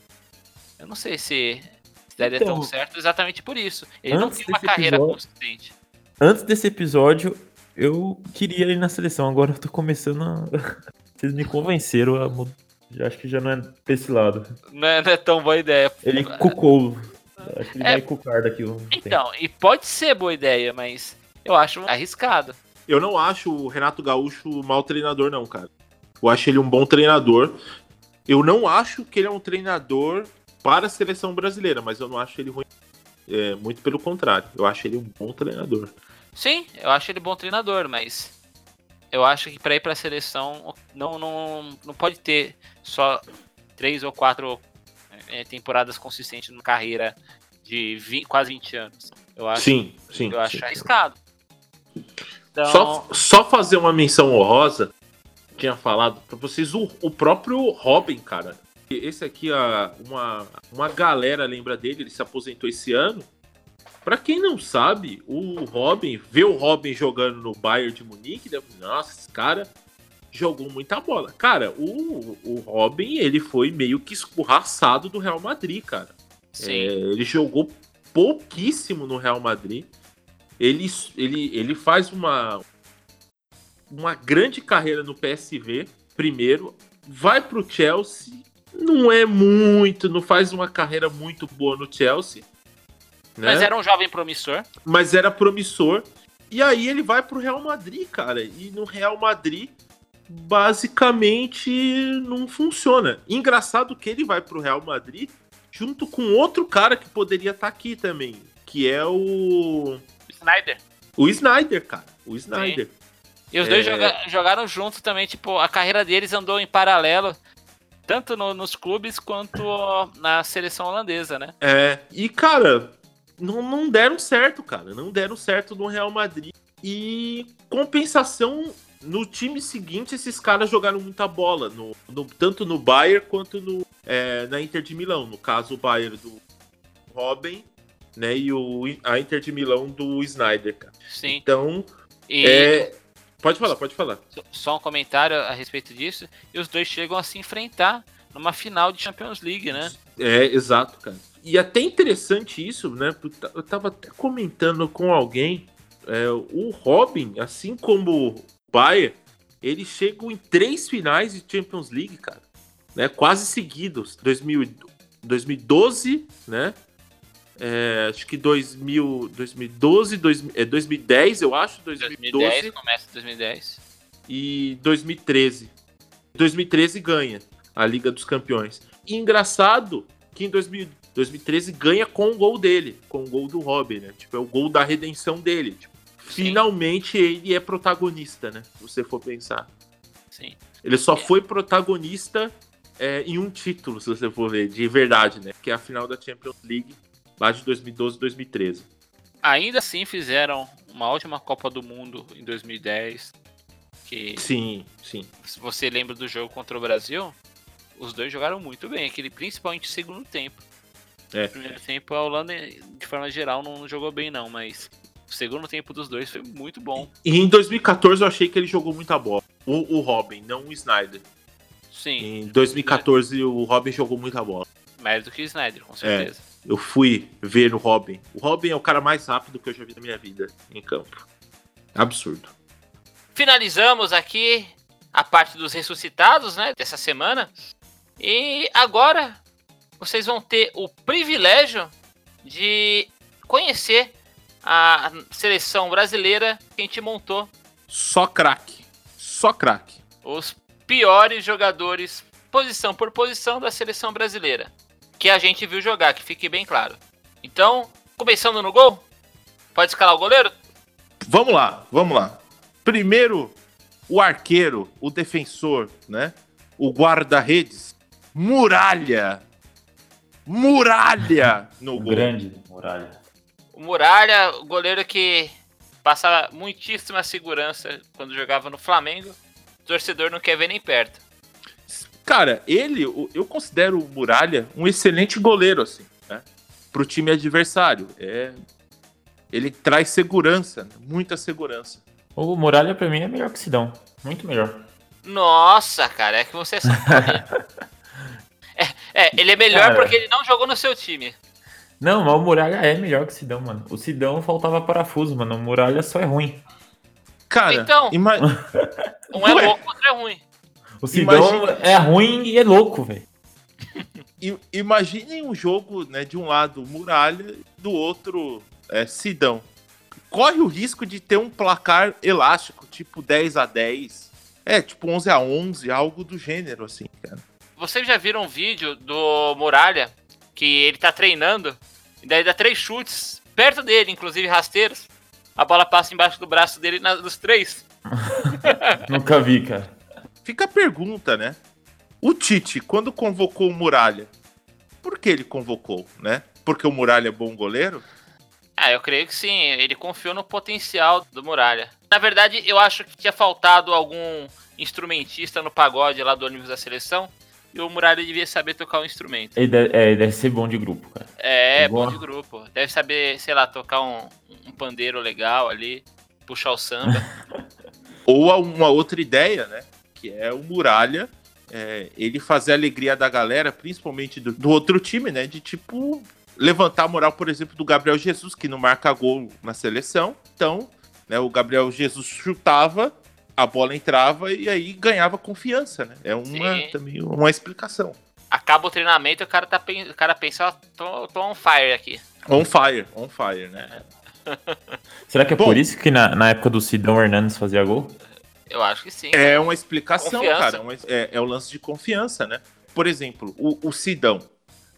Eu não sei se, se daria Então, tão certo exatamente por isso. Ele não tem uma desse carreira episódio- consistente. Antes desse episódio, eu queria ele na seleção. Agora eu tô começando a. Vocês me convenceram a mudar. Acho que já não é pra esse lado. Não é, não é tão boa ideia. Ele cucou. Acho que ele É. vai cucar daqui um tempo. Então, e pode ser boa ideia, mas eu acho arriscado. Eu não acho o Renato Gaúcho mau treinador, não, cara. Eu acho ele um bom treinador. Eu não acho que ele é um treinador para a seleção brasileira, mas eu não acho ele ruim. É, muito pelo contrário. Eu acho ele um bom treinador. Sim, eu acho ele bom treinador, mas eu acho que pra ir pra seleção não, não, não pode ter só três ou quatro eh, temporadas consistentes numa carreira de vi- quase 20 anos. Eu acho, Sim, sim. eu acho sim. arriscado. Então, Só, só fazer uma menção honrosa, tinha falado pra vocês, o, o próprio Robin, cara. Esse aqui, a, uma, uma galera lembra dele, ele se aposentou esse ano. Pra quem não sabe, o Robin, ver o Robin jogando no Bayern de Munique, deve- nossa, esse cara jogou muita bola. Cara, o, o Robin, ele foi meio que escorraçado do Real Madrid, cara. sim. É, ele jogou pouquíssimo no Real Madrid. Ele, ele, ele faz uma, uma grande carreira no PSV, primeiro. Vai pro Chelsea, não é muito, não faz uma carreira muito boa no Chelsea. Né? Mas era um jovem promissor. mas era promissor. E aí ele vai pro Real Madrid, cara. E no Real Madrid, basicamente, não funciona. Engraçado que ele vai pro Real Madrid junto com outro cara que poderia estar aqui também, que é o Snyder. o Snyder, cara. O Snyder. E os dois É. joga- jogaram junto também, tipo, a carreira deles andou em paralelo, tanto no- nos clubes quanto na seleção holandesa, né? É, e cara, não, não deram certo, cara. Não deram certo no Real Madrid. E compensação, no time seguinte, esses caras jogaram muita bola, no, no- tanto no Bayern quanto no, é, na Inter de Milão. No caso, o Bayern do Robin, né? E o, a Inter de Milão do Snyder, cara. Sim. Então, E é. Pode falar, pode falar. só um comentário a respeito disso. E os dois chegam a se enfrentar numa final de Champions League, né? É, exato, cara. E até interessante isso, né? Eu tava até comentando com alguém. é, o Robin, assim como o Bayern, eles chegam em três finais de Champions League, cara. Né, quase seguidos. 2000, e- 2012, né? É, acho que 2000, 2012, dois, é 2010, eu acho. 2012 2010, começa em 2010. e 2013. 2013 ganha a Liga dos Campeões. E engraçado que em 2000 2013 ganha com o gol dele, com o gol do Robin, né? Tipo, é o gol da redenção dele. Tipo, finalmente ele é protagonista, né? Se você for pensar. Sim. Ele só foi protagonista é, em um título, se você for ver, de verdade, né? Que é a final da Champions League lá de 2012 2013. Ainda assim fizeram uma ótima Copa do Mundo em 2010. Que Sim, sim. se você lembra do jogo contra o Brasil, os dois jogaram muito bem, aquele principalmente segundo tempo. É. No primeiro tempo a Holanda, de forma geral, não jogou bem não, mas o segundo tempo dos dois foi muito bom. E em 2014 eu achei que ele jogou muita bola. O, o Robin, não o Snyder. Sim, Em 2014 o Robin jogou muita bola. mais do que o Snyder, com certeza. Eu fui ver o Robin. O Robin é o cara mais rápido que eu já vi na minha vida em campo. Absurdo. Finalizamos aqui a parte dos ressuscitados, né, dessa semana. E agora vocês vão ter o privilégio de conhecer a seleção brasileira que a gente montou, Só craque. Só craque. os piores jogadores, posição por posição da seleção brasileira, que a gente viu jogar, que fique bem claro. Então, começando no gol, pode escalar o goleiro? Vamos lá, vamos lá. Primeiro, o arqueiro, o defensor, né? O guarda-redes. Muralha. Muralha no gol. Grande muralha. O Muralha, o goleiro que passava muitíssima segurança quando jogava no Flamengo. O torcedor não quer ver nem perto. Cara, ele, eu considero o Muralha um excelente goleiro, assim, né? Pro time adversário. É, ele traz segurança, né? muita segurança. O muralha pra mim é melhor que o Sidão. Muito melhor. Nossa, cara, é que você sabe. é, é, ele é melhor Cara. porque ele não jogou no seu time. Não, mas o muralha é melhor que o Sidão, mano. O Sidão faltava parafuso, mano. O muralha só é ruim. Cara, Então. ima- Um é Ué. louco, outro é ruim. O Sidão Imagina- é ruim e é louco, velho. imaginem um jogo, né, de um lado Muralha, do outro é, Sidão. Corre o risco de ter um placar elástico, tipo 10 a 10 É, tipo 11 a 11 algo do gênero, assim, cara. Vocês já viram um vídeo do Muralha que ele tá treinando e daí dá três chutes perto dele, inclusive rasteiros. A bola passa embaixo do braço dele na- nos três. Nunca vi, cara. Fica a pergunta, né? O Tite, quando convocou o Muralha, por que ele convocou, né? Porque o Muralha é bom goleiro? Ah, eu creio que sim. Ele confiou no potencial do Muralha. Na verdade, eu acho que tinha faltado algum instrumentista no pagode lá do ônibus da seleção. E o Muralha devia saber tocar o instrumento. Ele deve, é, ele deve ser bom de grupo, cara. É, Boa. bom de grupo. Deve saber, sei lá, tocar um, um pandeiro legal ali, puxar o samba. Ou uma outra ideia, né? Que é o Muralha, é, ele fazer a alegria da galera, principalmente do, do outro time, né? De tipo levantar a moral, por exemplo, do Gabriel Jesus, que não marca gol na seleção. Então, né, o Gabriel Jesus chutava, a bola entrava e aí ganhava confiança, né? É uma, Sim. também uma explicação. Acaba o treinamento e o cara, tá, o cara pensa, ó, tô, tô on fire aqui. On fire, on fire, né? Será que é Bom. por isso que na, na época do Sidão Hernandes fazia gol? Eu acho que sim. É uma explicação, Confiança. cara. uma- É, é o lance de confiança, né? Por exemplo, o, o Sidão.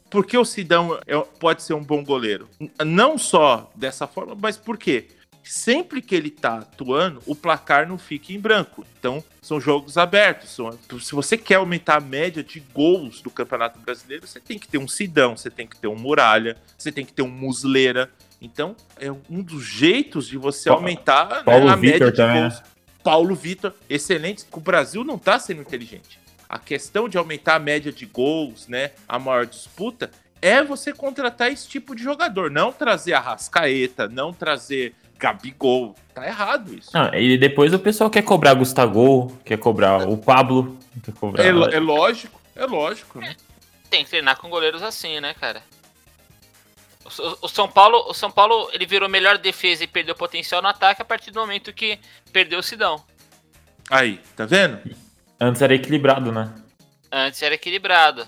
Porque o Sidão é- pode ser um bom goleiro. Não só dessa forma, mas por quê? Sempre que ele tá atuando, o placar não fica em branco. Então, são jogos abertos. São- se você quer aumentar a média de gols do Campeonato Brasileiro, você tem que ter um Sidão, você tem que ter um Muralha, você tem que ter um Musleira. Então, é um dos jeitos de você aumentar né, Paulo a Vitor média de também, gols. Paulo Vitor, excelente. O Brasil não tá sendo inteligente. A questão de aumentar a média de gols, né, a maior disputa, é você contratar esse tipo de jogador, não trazer a Rascaeta, não trazer Gabigol. Tá errado isso. Não, e depois o pessoal quer cobrar Gustavo, quer cobrar o Pablo, quer cobrar. É, é lógico, é lógico, né? Tem que treinar com goleiros assim, né, cara? O, São Paulo, o São Paulo, ele virou melhor defesa e perdeu potencial no ataque a partir do momento que perdeu o Sidão. Aí, tá vendo? Antes era equilibrado, né? Antes era equilibrado.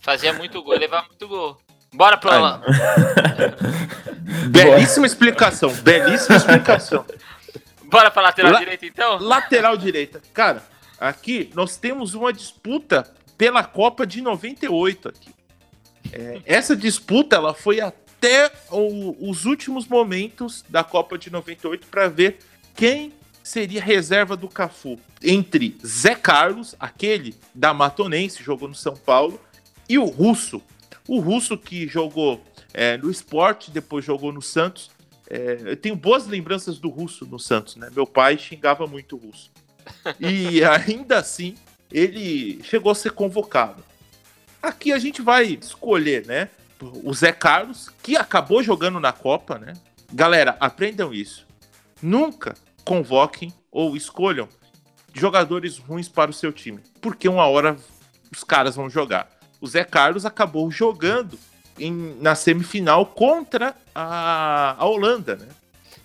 Fazia muito gol levava muito gol. Bora pro. Aí. Belíssima explicação, belíssima explicação. Bora pra lateral La- direita então? Lateral direita. Cara, aqui nós temos uma disputa pela Copa de 98 aqui. É, essa disputa ela foi até o- os últimos momentos da Copa de 98 para ver quem seria reserva do Cafu entre Zé Carlos, aquele da Matonense, jogou no São Paulo, e o Russo. O Russo que jogou é, no esporte, depois jogou no Santos. É, eu tenho boas lembranças do Russo no Santos, né? Meu pai xingava muito o Russo. E ainda assim, ele chegou a ser convocado. Aqui a gente vai escolher, né? O Zé Carlos, que acabou jogando na Copa, né? Galera, aprendam isso. Nunca convoquem ou escolham jogadores ruins para o seu time, porque uma hora os caras vão jogar. O Zé Carlos acabou jogando em- na semifinal contra a, a Holanda, né?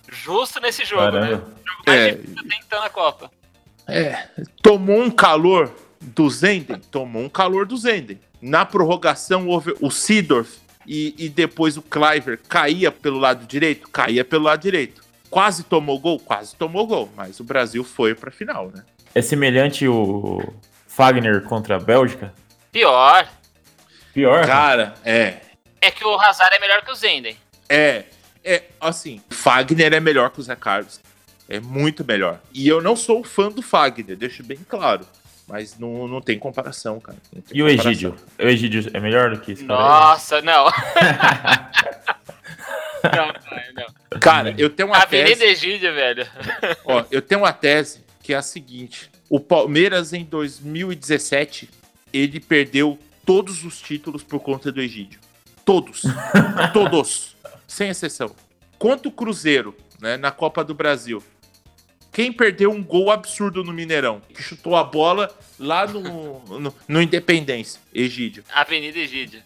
Justo nesse jogo, né? Caramba. Jogo mais É. difícil até então na Copa. É, tomou um calor do Zenden, tomou um calor do Zenden. Na prorrogação, houve o Sidorf e, e depois o Cliver caía pelo lado direito, caía pelo lado direito. Quase tomou gol, quase tomou gol, mas o Brasil foi pra final, né? É semelhante o Fagner contra a Bélgica? Pior. Pior. Cara, é, É que o Hazard é melhor que o Zenden. é, é, assim, Fagner é melhor que o Zé Carlos. É muito melhor. E eu não sou fã do Fagner, deixo bem claro. Mas não, não tem comparação, cara. Tem E o comparação. Egídio? O Egídio é melhor do que esse? Nossa, não. não, não, não. Cara, eu tenho uma Avenida tese. Egídio, velho. Ó, eu tenho uma tese que é a seguinte: o Palmeiras em 2017 ele perdeu todos os títulos por conta do Egídio. Todos. todos. Sem exceção. Quanto o Cruzeiro, né, na Copa do Brasil. Quem perdeu um gol absurdo no Mineirão? Que chutou a bola lá no, no, no Independência, Egídio. Avenida Egídio.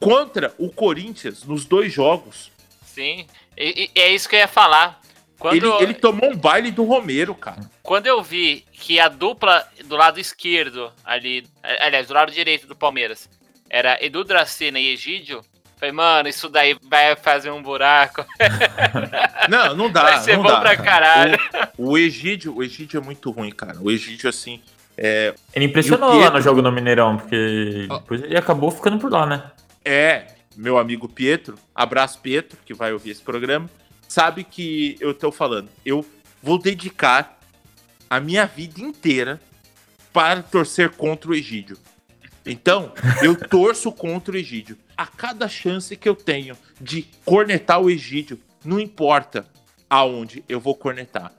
Contra o Corinthians, nos dois jogos, Sim. E, e é isso que eu ia falar. Quando, ele, ele tomou um baile do Romero, cara. quando eu vi que a dupla do lado esquerdo ali, aliás, do lado direito do Palmeiras, era Edu Dracena e Egídio, falei, mano, isso daí vai fazer um buraco. Não, não dá. vai ser não bom dá, pra cara. caralho. O Egídio, o Egídio é muito ruim, cara. O Egídio, assim, é, Ele impressionou E o lá Pietro? no jogo no Mineirão, porque depois ele acabou ficando por lá, né? é meu amigo Pietro, abraço Pietro, que vai ouvir esse programa, sabe que eu tô falando. Eu vou dedicar a minha vida inteira para torcer contra o Egídio. Então, eu torço contra o Egídio. A cada chance que eu tenho de cornetar o Egídio, não importa aonde eu vou cornetar.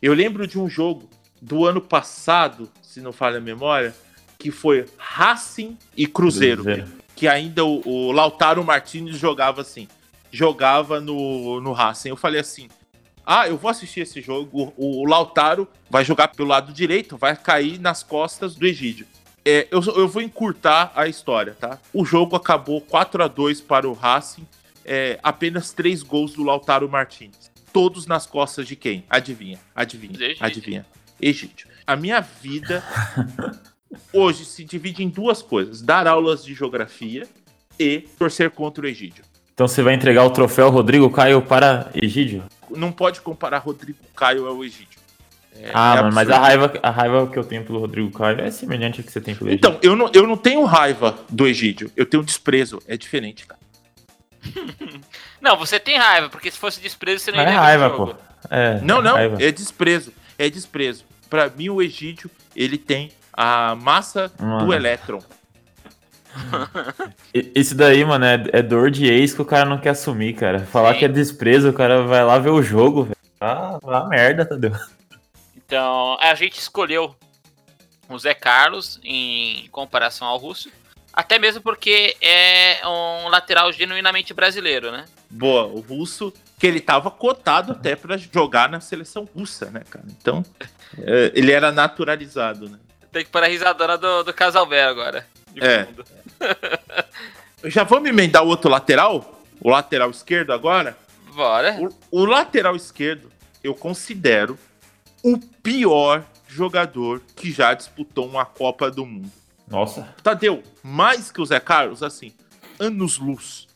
Eu lembro de um jogo do ano passado, se não falha a memória, que foi Racing e Cruzeiro. Cruzeiro. Que ainda o, o Lautaro Martinez jogava assim. Jogava no, no Racing. Eu falei assim: ah, eu vou assistir esse jogo. O, o Lautaro vai jogar pelo lado direito, vai cair nas costas do Egídio. É, eu, eu vou encurtar a história, tá? O jogo acabou 4 a 2 para o Racing. É, apenas três gols do Lautaro Martinez. Todos nas costas de quem? Adivinha, adivinha, Egídio. adivinha. Egídio. A minha vida hoje se divide em duas coisas: dar aulas de geografia e torcer contra o Egídio. Então você vai entregar o troféu Rodrigo Caio para Egídio? Não pode comparar Rodrigo Caio ao Egídio. É- ah, é mano, mas a raiva, a raiva que eu tenho pelo Rodrigo Caio é semelhante à que você tem pelo Egídio. Então, eu não, eu não tenho raiva do Egídio, eu tenho desprezo. É diferente, cara. Não, você tem raiva, porque se fosse desprezo, você não é ver o raiva, jogo. pô. É, Não, não, raiva. é desprezo. É desprezo. Pra mim, o Egídio, ele tem a massa do Mano. elétron. E- Isso daí, mano, é, é dor de ex que o cara não quer assumir, cara. Falar Sim. que é desprezo, o cara vai lá ver o jogo, velho. Ah, ah, merda, Tadeu. Então, a gente escolheu o Zé Carlos em comparação ao Russo. Até mesmo porque é um lateral genuinamente brasileiro, né? Boa, o russo, que ele tava cotado até pra jogar na seleção russa, né, cara? Então, é, ele era naturalizado, né? Tem que pôr a risadona do, do Casalbé agora. de É. fundo. Já vamos emendar o outro lateral? O lateral esquerdo agora? Bora. O, o lateral esquerdo, eu considero o pior jogador que já disputou uma Copa do Mundo. Nossa. Tadeu, mais que o Zé Carlos, assim, anos luz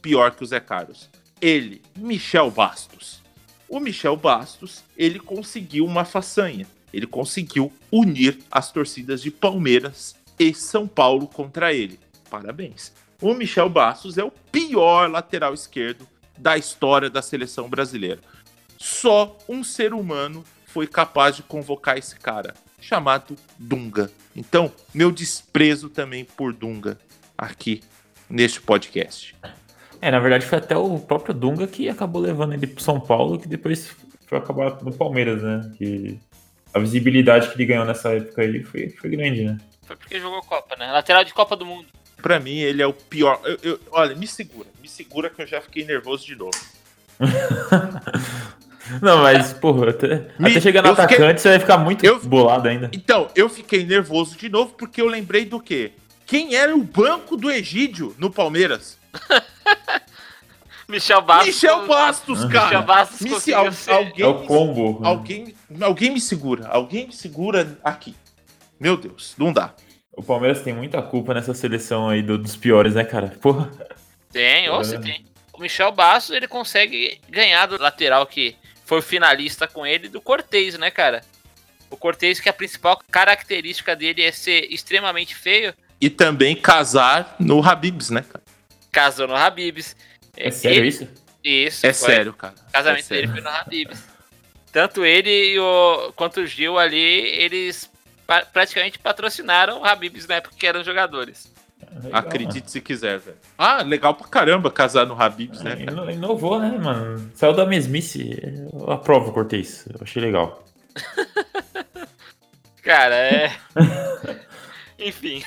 pior que o Zé Carlos. Ele, Michel Bastos. O Michel Bastos, ele conseguiu uma façanha. Ele conseguiu unir as torcidas de Palmeiras e São Paulo contra ele. Parabéns. O Michel Bastos é o pior lateral esquerdo da história da seleção brasileira. Só um ser humano foi capaz de convocar esse cara, chamado Dunga. Então, meu desprezo também por Dunga aqui neste podcast. É, na verdade foi até o próprio Dunga que acabou levando ele pro São Paulo, que depois foi acabar no Palmeiras, né? Que a visibilidade que ele ganhou nessa época aí foi, foi grande, né? Foi porque jogou Copa, né? Lateral de Copa do Mundo. Pra mim, ele é o pior. Eu- eu- olha, me segura, me segura que eu já fiquei nervoso de novo. Não, mas, porra, até, Me- até chegar no eu fiquei- atacante você vai ficar muito eu- bolado ainda. Então, eu fiquei nervoso de novo porque eu lembrei do quê? Quem era o banco do Egídio no Palmeiras? Michel Bastos. Michel Bastos, cara. Michel Bastos Me- al- alguém, É o me- combo. alguém, alguém me segura, alguém me segura aqui. Meu Deus, não dá. O Palmeiras tem muita culpa nessa seleção aí do- dos piores, né, cara? Porra. Tem, ou É. você tem. O Michel Bastos, ele consegue ganhar do lateral que foi o finalista com ele do Cortez, né, cara? O Cortez, que a principal característica dele é ser extremamente feio, E também casar no Habibs, né, cara? casou no Habibs. É sério ele- isso? Isso. É foi. sério, cara. O casamento É sério. dele foi no Habibs. Tanto ele e o, quanto o Gil ali, eles praticamente patrocinaram o Habibs na época que eram jogadores. Legal, Acredite se quiser, velho. Ah, legal pra caramba casar no Habibs, né, mano. cara? Ino- Inovou, né, mano? Saiu da mesmice. Eu aprovo o Cortez. Eu achei legal. Cara, é. Enfim.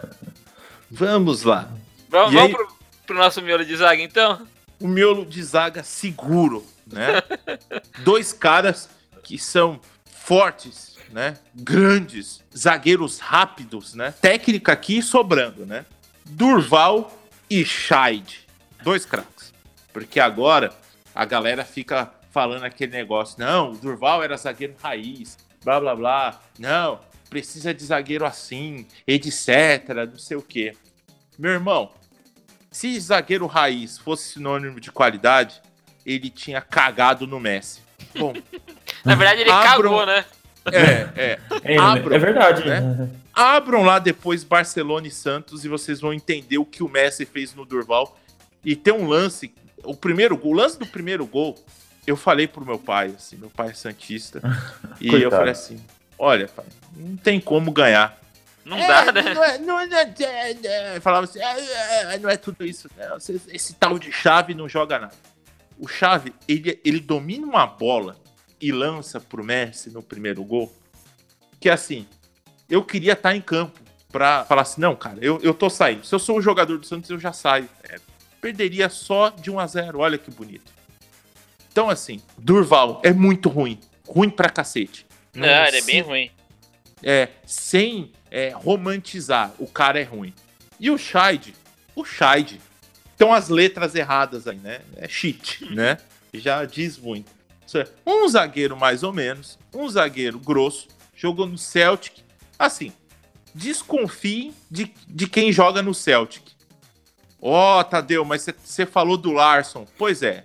Vamos lá. Vamos, vamos aí- pro, pro nosso miolo de zaga, então? O miolo de zaga seguro, né? Dois caras que são fortes, né? Grandes, zagueiros rápidos, né? Técnica aqui sobrando, né? Durval e Scheid. Dois craques. Porque agora a galera fica falando aquele negócio. Não, o Durval era zagueiro raiz, blá blá blá. Não, precisa de zagueiro assim, etc. Não sei o quê. Meu irmão, se zagueiro raiz fosse sinônimo de qualidade, ele tinha cagado no Messi. Bom, Na verdade, ele Abram- cagou, né? É, é. É, Abram, é verdade. né? Abram lá depois Barcelona e Santos e vocês vão entender o que o Messi fez no Durval. E tem um lance, o primeiro gol, o lance do primeiro gol, eu falei pro meu pai, assim, meu pai é santista, e eu Coitado. falei assim, olha, pai, não tem como ganhar. Não É, dá, né? Não é, não é, é, é, é, falava assim, é, é, não é tudo isso. não, esse, esse tal de chave não joga nada. O chave, ele, ele domina uma bola e lança pro Messi no primeiro gol. Que assim, eu queria estar em campo pra falar assim, não, cara, eu, eu tô saindo. Se eu sou o jogador do Santos, eu já saio. É, perderia só de 1 a 0 olha que bonito. Então, assim, Durval é muito ruim. Ruim pra cacete. Não, ele é bem ruim. é, sem é, romantizar, o cara é ruim. E o Scheid, o Scheid, estão as letras erradas aí, né? É cheat, né? Já diz muito. Um zagueiro mais ou menos, um zagueiro grosso, jogou no Celtic. Assim, desconfie de, de quem joga no Celtic. Ó, Tadeu, mas você falou do Larson. Pois é,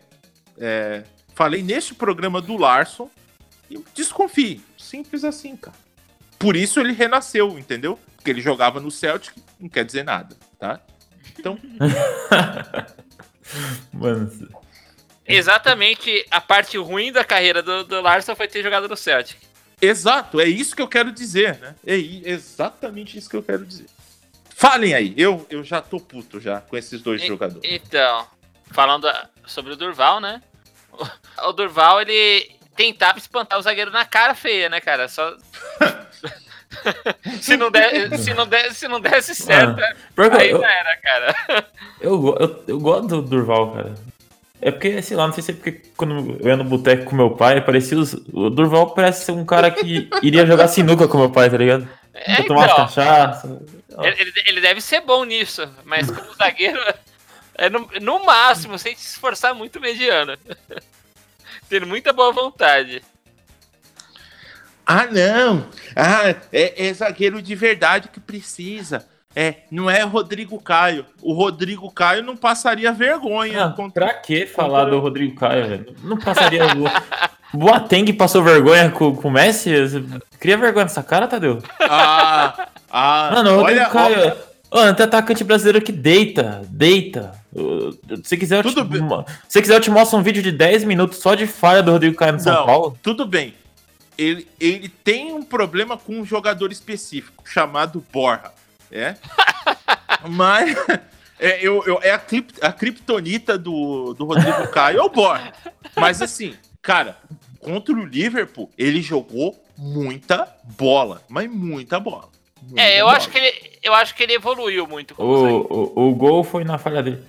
é, falei neste programa do Larson E desconfie. Simples assim, cara. Por isso ele renasceu, entendeu? Porque ele jogava no Celtic, não quer dizer nada, tá? Então, Mano, Exatamente a parte ruim da carreira do, do Larson foi ter jogado no Celtic. exato, é isso que eu quero dizer, né? É exatamente isso que eu quero dizer. Falem aí, eu, eu já tô puto já com esses dois E- jogadores. Então, falando sobre o Durval, né? O, o Durval, ele tentava espantar o zagueiro na cara feia, né, cara? Só. se, não der, se, não der, se não desse certo, pior que aí eu, já era, cara. eu, eu, eu gosto do Durval, cara. É porque, sei lá, não sei se é porque quando eu ia no boteco com meu pai, parecia os, o Durval parece ser um cara que iria jogar sinuca com meu pai, tá ligado? É, tomar então, cachaça. ele, ele- ele deve ser bom nisso, mas como zagueiro, é no, no máximo, sem se esforçar muito mediano. Tendo muita boa vontade. Ah, não! Ah, é, é zagueiro de verdade que precisa. É, não é Rodrigo Caio. O Rodrigo Caio não passaria vergonha. Ah, contra- pra que falar do Rodrigo Caio, velho? Não passaria. Boateng passou vergonha com, com o Messi? Cria vergonha nessa cara, Tadeu? Ah, ah, Mano, o Rodrigo olha, Caio. Mano, tem atacante brasileiro que deita, deita. Se quiser, eu te, Tudo bem. se quiser, eu te mostro um vídeo de 10 minutos só de falha do Rodrigo Caio no São Paulo. tudo bem. Ele, ele tem um problema com um jogador específico, chamado Borra. É? Mas é, eu, eu- é a, crip, a criptonita do, do Rodrigo Caio é o. Mas assim, cara, contra o Liverpool, ele jogou muita bola. Mas muita bola. Muita É, eu bola. acho que ele, eu acho que ele evoluiu muito. O, o, o gol foi na falha dele.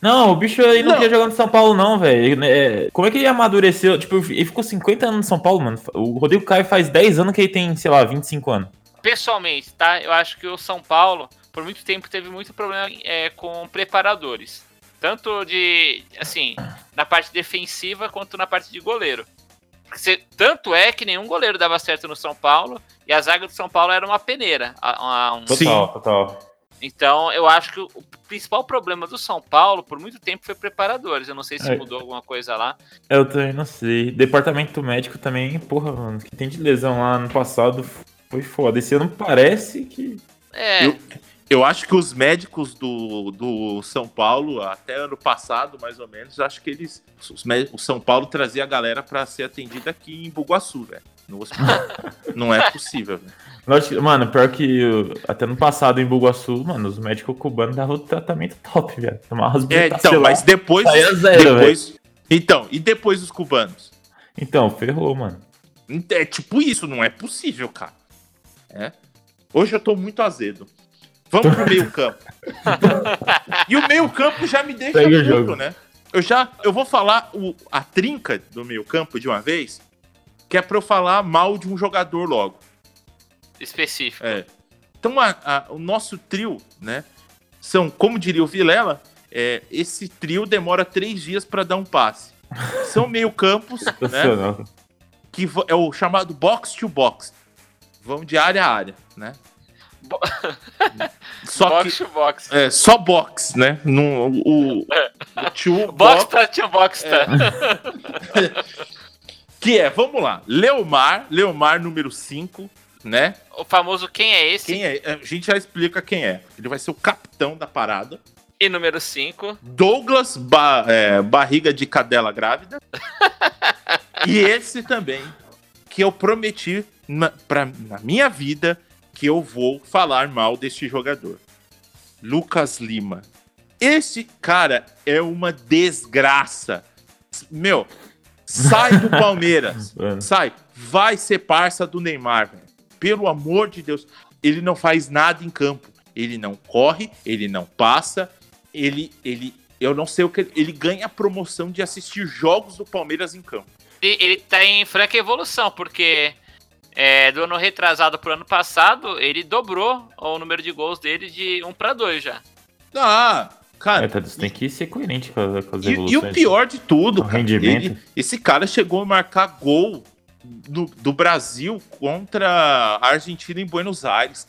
Não, o bicho aí não, Não. queria jogar no São Paulo, não, velho. É, como é que ele amadureceu? Tipo, ele ficou 50 anos no São Paulo, mano. O Rodrigo Caio faz 10 anos que ele tem, sei lá, 25 anos. Pessoalmente, tá? Eu acho que o São Paulo, por muito tempo, teve muito problema é, com preparadores. Tanto de, assim, na parte defensiva quanto na parte de goleiro. Você- tanto é que nenhum goleiro dava certo no São Paulo e a zaga do São Paulo era uma peneira. a- a- um- Sim. Total, total. Então, eu acho que o principal problema do São Paulo, por muito tempo, foi preparadores. Eu não sei se É. mudou alguma coisa lá. Eu também não sei. Departamento médico também, porra, mano. Que tem de lesão lá no passado foi foda. Esse ano parece que. É, Eu- Eu acho que os médicos do, do São Paulo, até ano passado, mais ou menos, acho que eles. os mé- o São Paulo trazia a galera pra ser atendida aqui em Bugaçu, velho. No hospital. Não é possível, velho. Lógico, Mano, pior que uh, até no passado em Bugaçu, mano, os médicos cubanos davam o tratamento top, velho. Tomava as É, então, lá. mas depois. Zero, depois então, e depois os cubanos? Então, ferrou, mano. É tipo isso, não é possível, cara. É. Hoje eu tô muito azedo. Vamos pro meio campo. e o meio campo já me deixa Segue puto, jogo. né? Eu já, eu vou falar o, a trinca do meio campo de uma vez, que é pra eu falar mal de um jogador logo. específico. É. Então a- a- o nosso trio, né? São, como diria o Vilela, é, esse trio demora três dias pra dar um passe. São meio campos, né? Que é o chamado box to box. Vão de área a área, né? Bo- Só box que box. é só box, né? No, o, o to Box box, tá, tio box tá. que é, vamos lá, Leomar, Leomar número 5, né? O famoso quem é esse? Quem é? A gente já explica quem é. Ele vai ser o capitão da parada. E número 5. Douglas Ba- é, Barriga de Cadela Grávida. e esse também, que eu prometi na, pra, na minha vida que eu vou falar mal deste jogador. Lucas Lima. Esse cara é uma desgraça. Meu, sai do Palmeiras. Mano. Sai. Vai ser parça do Neymar, velho. Pelo amor de Deus. Ele não faz nada em campo. Ele não corre, ele não passa. Ele, ele, eu não sei o que. Ele ganha a promoção de assistir jogos do Palmeiras em campo. Ele, ele tá em franca evolução, porque é, do ano retrasado pro ano passado, ele dobrou o número de gols dele de 1 para 2 já. Ah, cara. É, Tadeu, tem que ser coerente com, as- com as E, evoluções. e o pior de tudo, cara, rendimento. ele- esse cara chegou a marcar gol do, do Brasil contra a Argentina em Buenos Aires.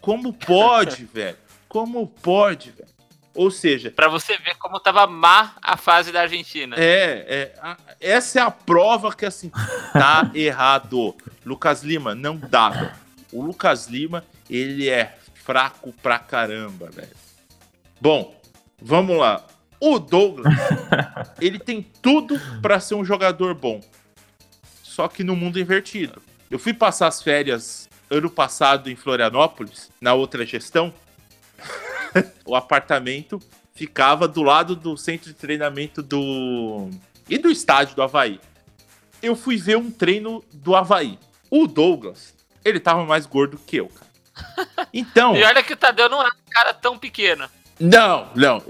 Como pode, velho? Como pode, velho? Ou seja, Pra você ver como tava má a fase da Argentina. é, é, a- essa é a prova que assim tá errado. Lucas Lima não dá, velho. O Lucas Lima, ele é fraco pra caramba, velho. Bom, vamos lá. O Douglas, ele tem tudo pra ser um jogador bom. Só que no mundo invertido. Eu fui passar as férias ano passado em Florianópolis, na outra gestão. o apartamento ficava do lado do centro de treinamento do. e do estádio do Havaí. Eu fui ver um treino do Havaí. O Douglas, ele tava mais gordo que eu, cara. Então. E olha que o Tadeu não é um cara tão pequeno. Não, não.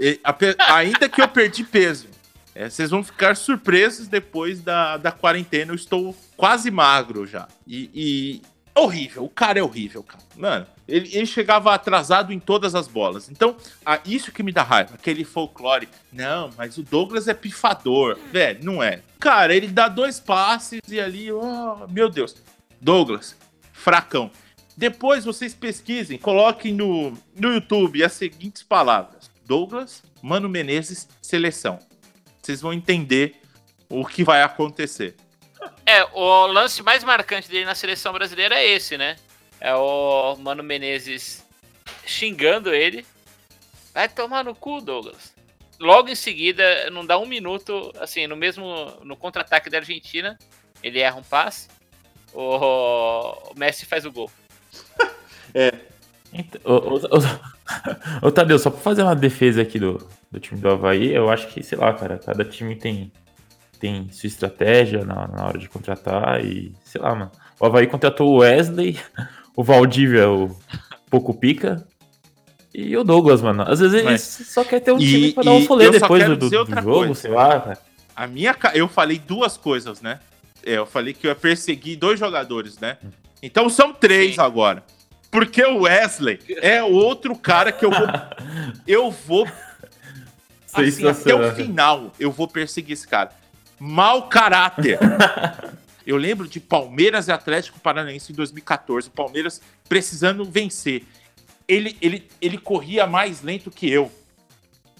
Ainda que eu perdi peso. é, vocês vão ficar surpresos depois da, da quarentena. Eu estou quase magro já. E, e- horrível. O cara é horrível, cara. Mano, ele, ele chegava atrasado em todas as bolas. Então, ah, isso que me dá raiva. Aquele folclore. Não, mas o Douglas é pifador. Velho, não é. Cara, ele dá dois passes e ali, oh, meu Deus. Douglas, fracão. Depois vocês pesquisem, coloquem no, no YouTube as seguintes palavras: Douglas, Mano Menezes, seleção. Vocês vão entender o que vai acontecer. É, o lance mais marcante dele na seleção brasileira é esse, né? É o Mano Menezes xingando ele. Vai tomar no cu, Douglas. Logo em seguida, não dá um minuto, assim, no mesmo. No contra-ataque da Argentina, ele erra um passe. O, o Messi faz o gol. Então, ô, ô, ô, ô, Tadeu, só pra fazer uma defesa aqui do, do time do Havaí, eu acho que, sei lá, cara, cada time tem, tem sua estratégia na, na hora de contratar e, sei lá, mano. O Havaí contratou o Wesley, o Valdívia, o Pouco Pica e o Douglas, mano. Às vezes ele Mas- só quer ter um E- time pra dar um e folê depois do, do, do jogo, coisa. sei lá, cara. A minha. Eu falei duas coisas, né? É, eu falei que eu ia perseguir dois jogadores, né? Então são três Sim. agora. Porque o Wesley é outro cara que eu vou. Eu vou assim, até o final eu vou perseguir esse cara. Mau caráter. eu lembro de Palmeiras e Atlético Paranaense em 2014. O Palmeiras precisando vencer. Ele, ele, ele corria mais lento que eu.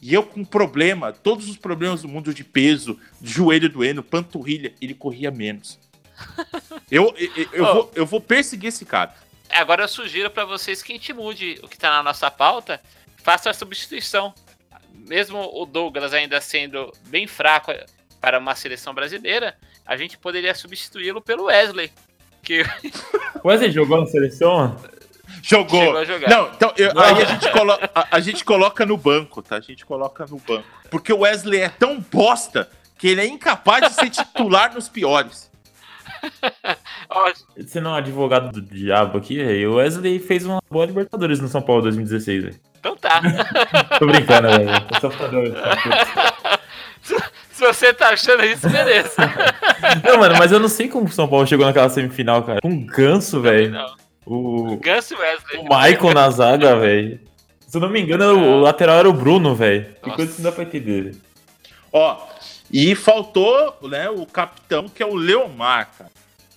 E eu com problema, todos os problemas do mundo de peso, de joelho doendo, panturrilha, ele corria menos. Eu, eu, eu, Oh. vou, eu vou perseguir esse cara. Agora eu sugiro pra vocês que a gente mude o que tá na nossa pauta, faça a substituição. Mesmo o Douglas ainda sendo bem fraco para uma seleção brasileira, a gente poderia substituí-lo pelo Wesley, que O Wesley jogou na seleção? Jogou. chegou a jogar. Não, então eu- aí a gente, colo- a- a gente coloca no banco, tá? A gente coloca no banco. Porque o Wesley é tão bosta que ele é incapaz de ser titular nos piores. Você não é um advogado do diabo aqui, velho. O Wesley fez uma boa Libertadores no São Paulo 2016, velho. então tá. Tô brincando, velho. Eu sou fã do- Se você tá achando isso, beleza. Não, mano, mas eu não sei como o São Paulo chegou naquela semifinal, cara. Com um ganso, velho. O, e Wesley. o Michael na zaga, velho. Se eu não me engano, o lateral era o Bruno, velho. Que Nossa. coisa que não dá pra entender. Ó, e faltou, né, o capitão, que é o Leomar, cara.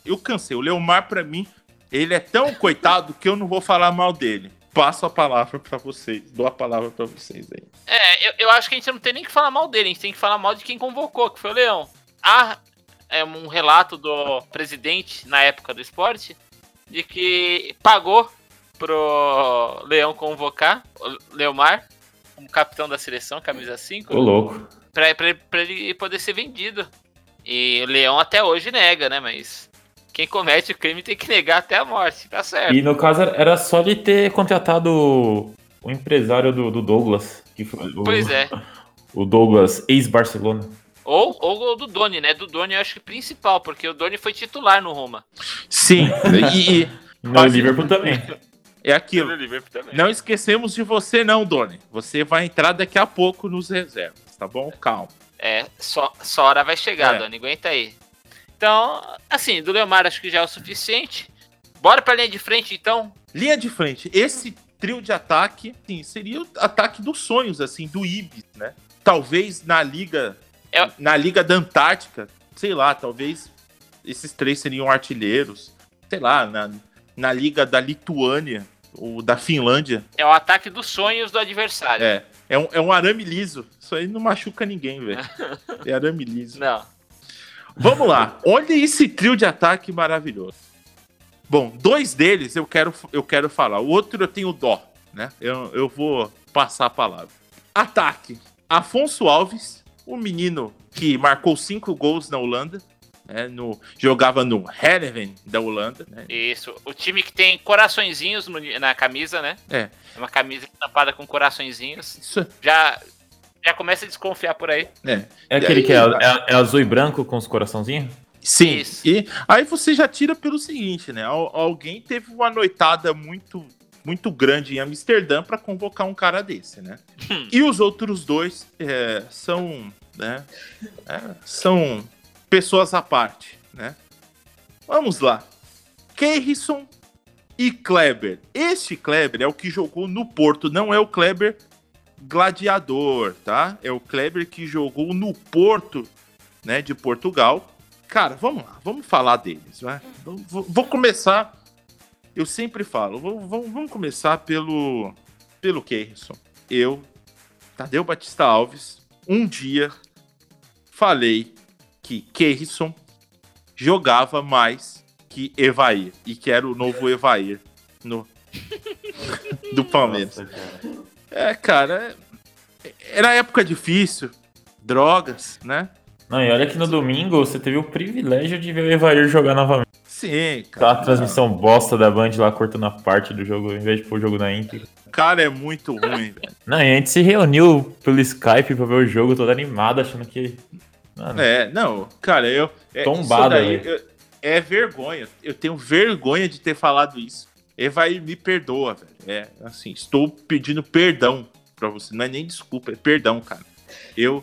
Eu cansei. O Leomar, pra mim, ele é tão coitado que eu não vou falar mal dele. Passo a palavra pra vocês. Dou a palavra pra vocês aí. É, eu, eu acho que a gente não tem nem que falar mal dele, a gente tem que falar mal de quem convocou, que foi o Leão. Há é, um relato do presidente na época do esporte de que pagou pro Leão convocar o Leomar, como capitão da seleção, camisa 5, Ô, louco. pra, pra, pra ele poder ser vendido. E o Leão até hoje nega, né? Mas quem comete o crime tem que negar até a morte, tá certo. E no caso, era só ele ter contratado o, o empresário do, do Douglas. Que foi o, Pois é. O Douglas, ex-Barcelona. Ou, ou o do Doni, né? Do Doni eu acho que principal, porque o Doni foi titular no Roma. Sim, e, e No Quase- Liverpool também. é aquilo. Liverpool também. Não esquecemos de você, não, Doni. Você vai entrar daqui a pouco nos reservas, tá bom? Calma. É, só, só hora vai chegar, É. Doni, aguenta aí. Então, assim, do Leomar acho que já é o suficiente. Bora pra linha de frente, então. Linha de frente. Esse trio de ataque, sim, seria o ataque dos sonhos, assim, do Ibis, né? Talvez na liga, É- na liga da Antártica, sei lá, talvez esses três seriam artilheiros. Sei lá, na, na liga da Lituânia, o da Finlândia. É o ataque dos sonhos do adversário. É. É um, é um arame liso. Isso aí não machuca ninguém, velho. É arame liso. Não. Vamos lá. Olha esse trio de ataque maravilhoso. Bom, dois deles eu quero, eu quero falar. O outro eu tenho dó, né? Eu, eu vou passar a palavra. Ataque. Afonso Alves, o menino que marcou cinco gols na Holanda. né, no, jogava no Heerenveen da Holanda. Né? Isso. O time que tem coraçõezinhos no- na camisa, né? É, Uma camisa estampada com coraçõezinhos. isso Já, já começa a desconfiar por aí. é. É aquele que é, é- é azul e branco com os coraçãozinhos? Sim. Isso. E aí você já tira pelo seguinte, né? Al- alguém teve uma noitada muito muito grande em Amsterdã para convocar um cara desse, né? Hum. E os outros dois é, são, né? é, são pessoas à parte, né? Vamos lá. Keirson e Kleber. Este Kleber é o que jogou no Porto, não é o Kleber gladiador, tá? É o Kleber que jogou no Porto, né, de Portugal. Cara, vamos lá, vamos falar deles, vai. Vou, vou- vou começar. Eu sempre falo, vamos, vamos começar pelo pelo Keirson. Eu, Tadeu Batista Alves, um dia falei que Keirson jogava mais que Evair e que era o novo Evair no do Palmeiras. Nossa, cara. É, cara, era época difícil, drogas, né? Não, e olha que no domingo você teve o privilégio de ver o Evair jogar novamente. Sim, cara. Aquela transmissão bosta da Band lá cortando a parte do jogo, em vez de pôr o jogo na íntegra. Cara, é muito ruim, velho. Não, e a gente se reuniu pelo Skype pra ver o jogo todo animado, achando que. Mano, É, não, cara, eu. É, Tombada, velho. eu- é vergonha. Eu tenho vergonha de ter falado isso. Evair me perdoa, velho. É, assim, estou pedindo perdão pra você. Não é nem desculpa, é perdão, cara. Eu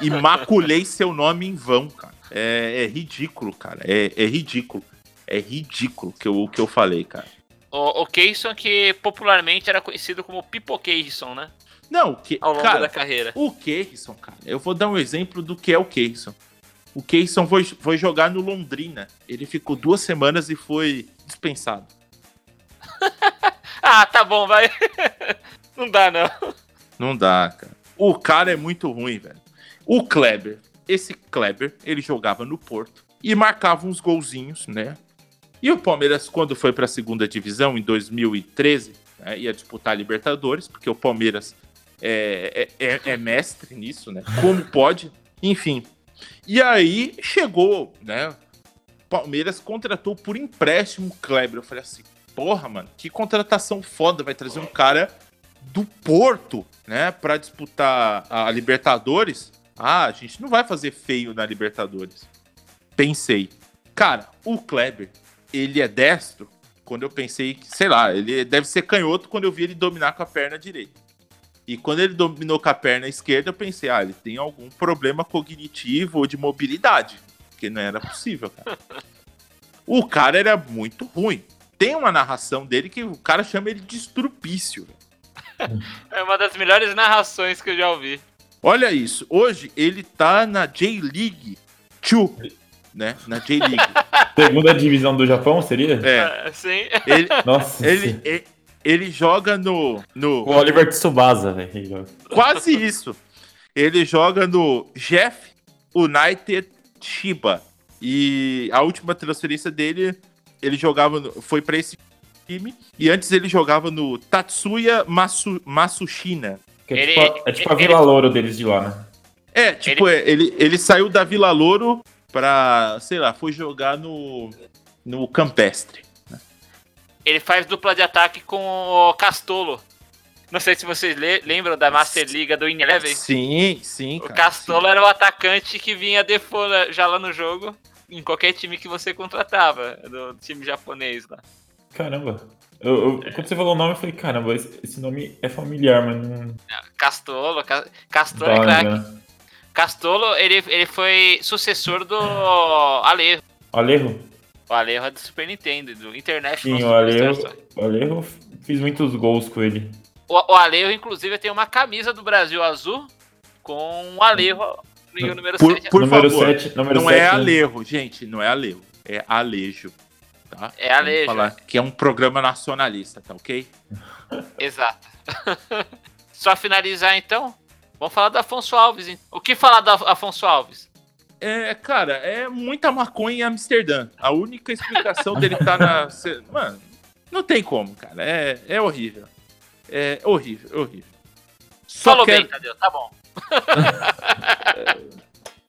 imaculei seu nome em vão, cara. É, é ridículo, cara. É, é ridículo. É ridículo que eu- o que eu falei, cara. O, o Keyson, que popularmente era conhecido como Pipo Keyson, né? Não, que, Ao longo cara, da carreira. O Keirson, cara, eu vou dar um exemplo do que é o Keirson. O Keirson foi, foi jogar no Londrina. Ele ficou duas semanas e foi dispensado. Ah, tá bom, vai. Não dá, não. Não dá, cara. O cara é muito ruim, velho. O Kleber, esse Kleber, ele jogava no Porto e marcava uns golzinhos, né? E o Palmeiras, quando foi pra segunda divisão, em 2013, né, ia disputar a Libertadores, porque o Palmeiras é, é, é- é mestre nisso, né? Como pode? Enfim. E aí chegou, né? Palmeiras contratou por empréstimo o Kleber. Eu falei assim, porra, mano, que contratação foda. Vai trazer um cara do Porto, né, Pra disputar a Libertadores. Ah, a gente não vai fazer feio na Libertadores. Pensei. Cara, o Kleber, ele é destro. Quando eu pensei que, sei lá, ele deve ser canhoto quando eu vi ele dominar com a perna direita. E quando ele dominou com a perna esquerda, eu pensei, ah, ele tem algum problema cognitivo ou de mobilidade. Porque não era possível, cara. o cara era muito ruim. Tem uma narração dele que o cara chama ele de estrupício. É uma das melhores narrações que eu já ouvi. Olha isso. Hoje ele tá na J-League 2, né? Na J-League. Segunda divisão do Japão seria? É. É, sim. Ele, Nossa. ele, ele, ele joga no, no. O Oliver Tsubasa, velho. Quase isso. Ele joga no Jeff United Chiba. E a última transferência dele, ele jogava no, foi para esse time. E antes ele jogava no Tatsuya Masu, Masushina. Que é, Ele- tipo, a- é tipo a ele- Vila Louro deles de lá, né? É, tipo, é, ele, ele saiu da Vila Louro pra, sei lá, foi jogar no, no Campestre. Ele faz dupla de ataque com o Castolo. Não sei se vocês le- lembram da Master Liga do Ineleven. Sim, sim, O cara. Castolo era o atacante que vinha default já lá no jogo, em qualquer time que você contratava, do time japonês lá. Caramba. Eu, eu- quando você falou o nome, eu falei, caramba, esse, esse nome é familiar, mas não Castolo, Ca- Castolo é tava craque. Castolo, ele, ele foi sucessor do Alejo. Alejo? O Alejo é do Super Nintendo, do International Sim, o Alejo, o Alejo fiz muitos gols com ele. O, o Alejo, inclusive, tem uma camisa do Brasil azul com o Alejo e o número Por, 7. por número favor, 7, número não sete, é né? Alejo, gente, não é Alejo, é Alejo. tá? É Vamos lei, falar que é um programa nacionalista, tá ok? Exato. Só finalizar então. Vamos falar do Afonso Alves. hein? O que falar do Afonso Alves? É, cara, é muita maconha em Amsterdã. A única explicação dele tá na. Mano, não tem como, cara. É, é horrível. É horrível, é horrível. Só Falou quero- bem, Tadeu. Tá bom.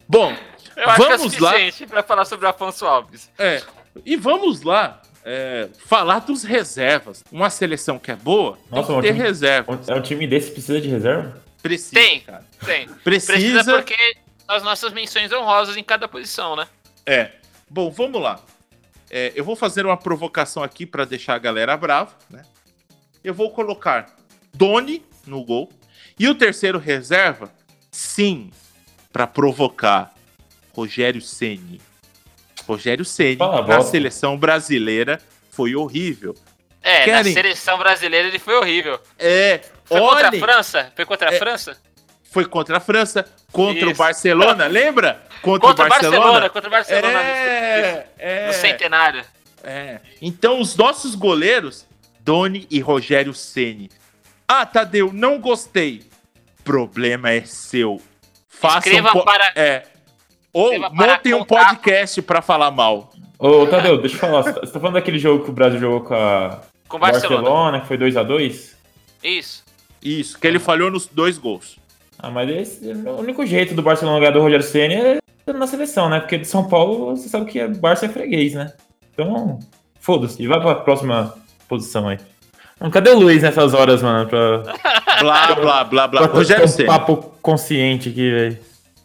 Bom, Eu acho que é Vamos lá. pra falar sobre o Afonso Alves. é. E vamos lá é, falar dos reservas. Uma seleção que é boa Nossa, tem que ter time- reserva. É um time desse precisa de reserva? Precisa, Tem. cara. Tem. Precisa. Precisa porque as nossas menções honrosas em cada posição, né? É. Bom, vamos lá. É, eu vou fazer uma provocação aqui para deixar a galera brava, né? Eu vou colocar Doni no gol e o terceiro reserva, sim, para provocar Rogério Ceni. Rogério Ceni na seleção brasileira foi horrível. É, Querem- na seleção brasileira ele foi horrível. É, Foi contra a França? Foi contra a É, França? foi contra a França, contra o Isso. Barcelona, lembra? Contra, Contra o Barcelona. Contra o Barcelona. É, é. No centenário. É. Então, os nossos goleiros, Doni e Rogério Ceni. Ah, Tadeu, não gostei. Problema é seu. Façam Escreva po- para- É. Ou Escreva para montem um podcast pra falar mal. Ô, Tadeu, deixa eu falar. Você tá você tá falando daquele jogo que o Brasil jogou com a Com o Barcelona. Barcelona, que foi 2x2? Isso. Isso, que ele falhou nos dois gols. Ah, mas esse, o único jeito do Barcelona ganhar do Rogério Ceni é na seleção, né? Porque de São Paulo, você sabe que é Barça é freguês, né? Então, foda-se. Vai pra próxima posição aí. Mano, cadê o Luiz nessas horas, mano? Pra, Blá, blá, blá, blá. pra Rogério um papo consciente aqui, velho.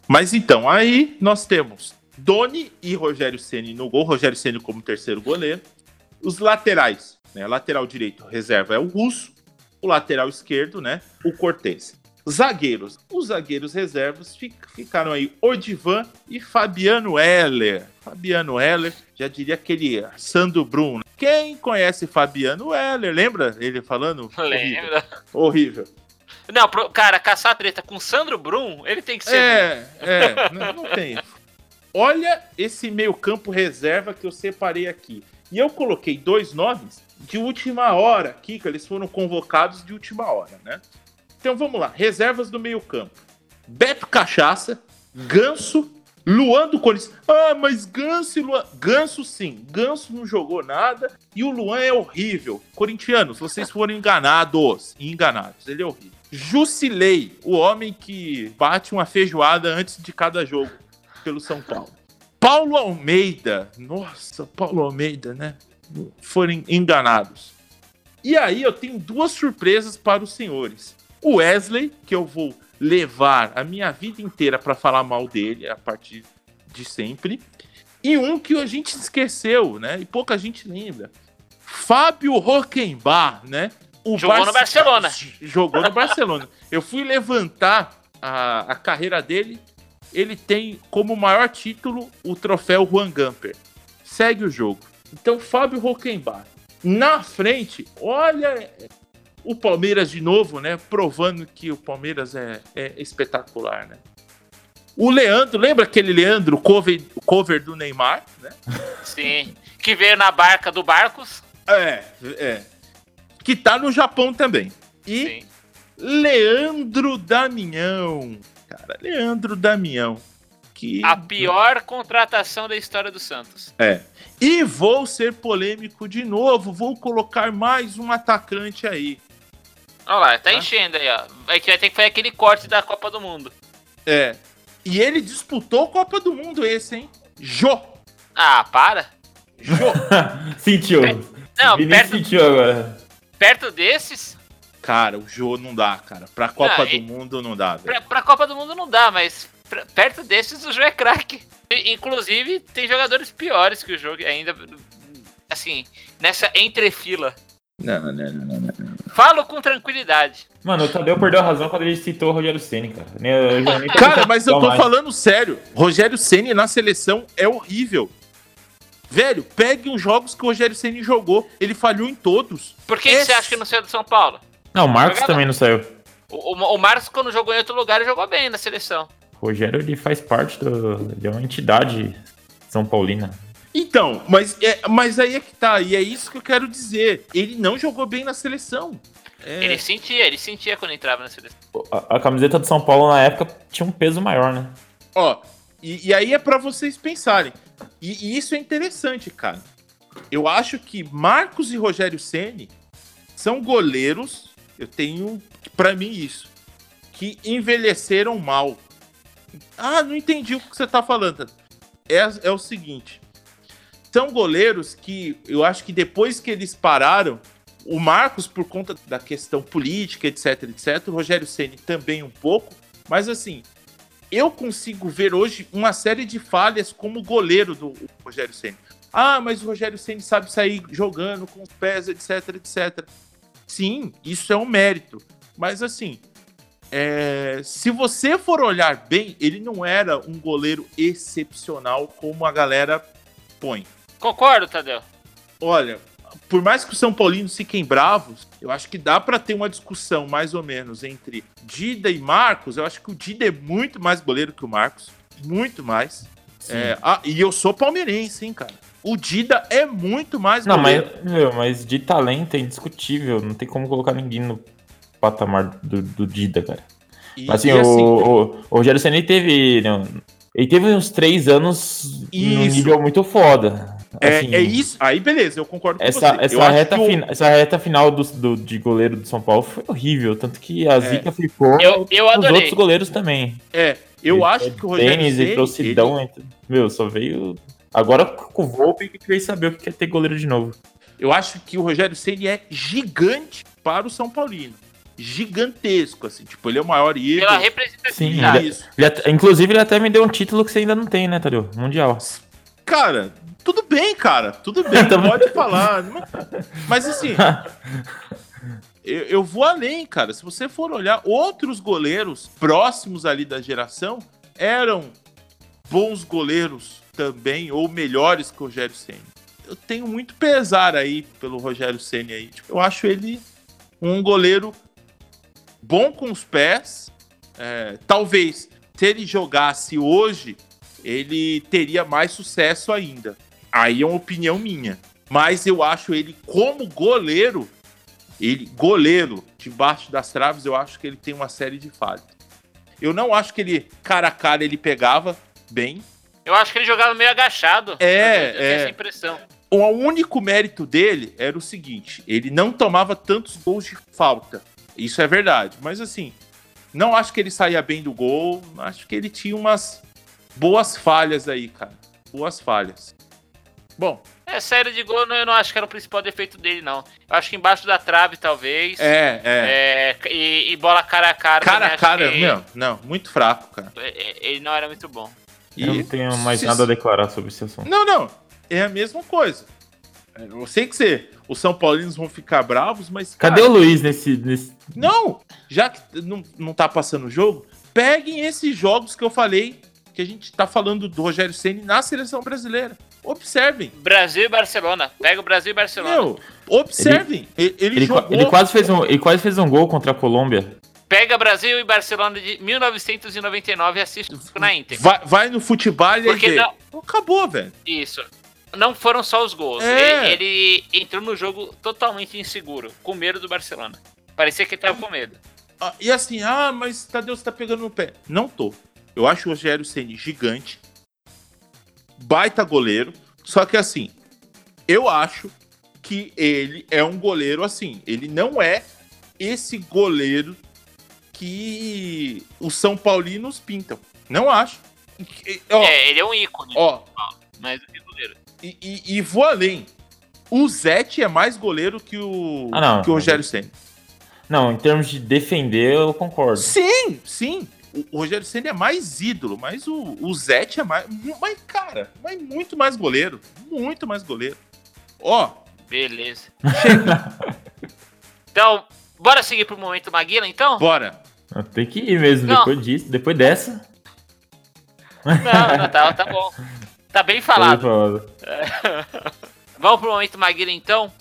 Mas então, aí nós temos Doni e Rogério Ceni no gol, Rogério Ceni como terceiro goleiro. Os laterais, né? Lateral direito, reserva é o Russo. O lateral esquerdo, né? O Cortez. Zagueiros. Os zagueiros reservas fi- ficaram aí Odivan e Fabiano Heller. Fabiano Heller, já diria aquele Sandro Bruno. Quem conhece Fabiano Heller? Lembra ele falando? Horrível. Lembra? Horrível. Não, pro- cara, caçar treta com Sandro Brum, ele tem que ser. É, é, não, não tem. Olha esse meio-campo reserva que eu separei aqui. E eu coloquei dois nomes de última hora que eles foram convocados de última hora, né? Então vamos lá, reservas do meio-campo. Beto Cachaça, Ganso, Luan do Corinthians. Ah, mas Ganso e Luan. Ganso sim, Ganso não jogou nada e o Luan é horrível. Corintianos, vocês foram enganados. Enganados, ele é horrível. Jusilei, o homem que bate uma feijoada antes de cada jogo pelo São Paulo. Paulo Almeida, nossa, Paulo Almeida, né? Foram enganados. E aí eu tenho duas surpresas para os senhores. O Wesley, que eu vou levar a minha vida inteira para falar mal dele a partir de sempre. E um que a gente esqueceu, né? E pouca gente lembra. Fábio Rockenbach, né? O Jogou no Barcelona. Jogou no Barcelona. Eu fui levantar a, a carreira dele. Ele tem como maior título o troféu Juan Gamper. Segue o jogo. Então, Fábio Rockenbach. Na frente, olha o Palmeiras de novo, né? Provando que o Palmeiras é, é espetacular, né? O Leandro, lembra aquele Leandro, cover, cover do Neymar, né? Sim. Que veio na barca do Barcos. É, é. Que tá no Japão também. E Sim. Leandro Damião. Cara, Leandro Damião. Que... A pior contratação da história do Santos. É. E vou ser polêmico de novo. Vou colocar mais um atacante aí. Olha lá, tá Hã? enchendo aí, ó. Vai que vai ter que fazer aquele corte da Copa do Mundo. É. E ele disputou a Copa do Mundo esse, hein? Jô. Ah, para. Jô. Sentiu. Não, Vinícius perto, sentiu agora. perto desses, cara, o Jô não dá, cara. Pra Copa Não, do e- Mundo não dá, velho. pra, pra Copa do Mundo não dá, mas perto desses o jogo é craque. Inclusive, tem jogadores piores que o jogo ainda. Assim, nessa entrefila. Não, não, não, não, não. Falo com tranquilidade. Mano, o Tadeu perdeu a razão quando ele citou o Rogério Ceni, cara. Eu tô Cara, mas eu tô mais. falando sério. Rogério Ceni na seleção é horrível. Velho, pegue os jogos que o Rogério Ceni jogou. Ele falhou em todos. Por que, que Esse- você acha que não saiu do São Paulo? Não, o Marcos também não saiu. O, o, o Marcos, quando jogou em outro lugar, ele jogou bem na seleção. O Rogério, ele faz parte do, de uma entidade São Paulina. Então, mas, é, mas aí é que tá, e é isso que eu quero dizer. Ele não jogou bem na seleção. É, Ele sentia, ele sentia quando entrava na seleção. A, a camiseta do São Paulo na época tinha um peso maior, né? Ó, e, e aí é pra vocês pensarem. E, e isso é interessante, cara. Eu acho que Marcos e Rogério Ceni são goleiros. Eu tenho pra mim isso. Que envelheceram mal. Ah, não entendi o que você tá falando. É, é o seguinte. São goleiros que eu acho que depois que eles pararam, o Marcos, por conta da questão política, etc, etc, o Rogério Ceni também um pouco, mas assim, eu consigo ver hoje uma série de falhas como goleiro do Rogério Ceni. Ah, mas o Rogério Ceni sabe sair jogando com os pés, etc, etc. Sim, isso é um mérito. Mas assim, é, se você for olhar bem, ele não era um goleiro excepcional como a galera põe. Concordo, Tadeu. Olha, por mais que os São Paulinos fiquem bravos, eu acho que dá para ter uma discussão mais ou menos entre Dida e Marcos. Eu acho que o Dida é muito mais goleiro que o Marcos. Muito mais. É, ah, e eu sou palmeirense, hein, cara. O Dida é muito mais Não, goleiro. mas, meu, mas de talento é indiscutível. Não tem como colocar ninguém no patamar do, do Dida, cara. E- Mas assim, e o, o, o Rogério Senna ele teve. não, ele teve uns três anos num Isso. nível muito foda. é, Assim, é isso. Aí, beleza, eu concordo com Essa, você. Eu essa, acho reta fina- essa reta final do, do- de goleiro do São Paulo foi horrível. Tanto que a zica ficou. Eu, eu Os adorei. outros goleiros também. É, eu acho que o Rogério Denis Ceni, entrou Sidão. entrou- Meu, só veio. Agora com o Volpe que queria saber o que é ter goleiro de novo. eu acho que o Rogério Ceni é gigante para o São Paulino. Gigantesco, assim. Tipo, ele é o maior ídolo. Pela Sim, representatividade. ele- Isso. Ele até- inclusive, ele até me deu um título que você ainda não tem, né, Tadeu? Mundial. Cara, tudo bem, cara. Tudo bem, pode falar. Mas assim, eu, eu vou além, cara. Se você for olhar, outros goleiros próximos ali da geração eram bons goleiros também, ou melhores que o Rogério Senna. Eu tenho muito pesar aí pelo Rogério Senna aí. Tipo, eu acho ele um goleiro bom com os pés. É, talvez se ele jogasse hoje, ele teria mais sucesso ainda. Aí é uma opinião minha. Mas eu acho ele como goleiro, ele goleiro debaixo das traves, eu acho que ele tem uma série de falhas. Eu não acho que ele cara a cara ele pegava bem. Eu acho que ele jogava meio agachado. É, eu tenho é. essa impressão. O único mérito dele era o seguinte: ele não tomava tantos gols de falta. Isso é verdade. Mas assim, não acho que ele saía bem do gol. Acho que ele tinha umas boas falhas aí, cara. Boas falhas. Bom, É, série de gol eu não acho que era o principal defeito dele, não. Eu acho que embaixo da trave, talvez. é, é. É, e, e bola cara a cara. cara também a cara, que não, não, muito fraco, cara. é- é- Ele não era muito bom. Eu não E tenho mais se- nada a declarar sobre esse assunto. Não, não. É a mesma coisa. Eu sei que você, os São Paulinos vão ficar bravos, mas. Cadê cara, o Luiz nesse. nesse... Não! Já que não, não tá passando o jogo, peguem esses jogos que eu falei, que a gente tá falando do Rogério Ceni na seleção brasileira. Observem. Brasil e Barcelona. Pega o Brasil e Barcelona. Meu, observem. Ele, ele Ele, jogou. ele quase fez um, ele quase fez um gol contra a Colômbia. Pega Brasil e Barcelona de 1999 e assiste na íntegra. Vai, vai no futebol e Porque vê. não- Acabou, velho. Isso. Não foram só os gols. É. Ele, ele entrou no jogo totalmente inseguro, com medo do Barcelona. Parecia que ele tava com medo. Ah, E assim, ah, mas Tadeu, você tá pegando no pé. Não tô. Eu acho o Rogério Ceni gigante. Baita goleiro. Só que assim, eu acho que ele é um goleiro assim. Ele não é esse goleiro que os São Paulinos pintam. Não acho. E- Ó, É, ele é um ícone, ó, mas. E, e- e vou além. O Zete é mais goleiro que o, Ah, não. que o Rogério Ceni. Não, em termos de defender, eu concordo. Sim, sim. O, o Rogério Senna é mais ídolo, mas o, o Zete é mais. Mas, cara, mas muito mais goleiro. Muito mais goleiro. Ó, Beleza. então, bora seguir pro momento Maguila, então? bora. Tem que ir mesmo, Não. depois disso, depois dessa. Não, não, tá, tá bom. Tá bem falado. Falado. Vamos pro momento Maguila, então?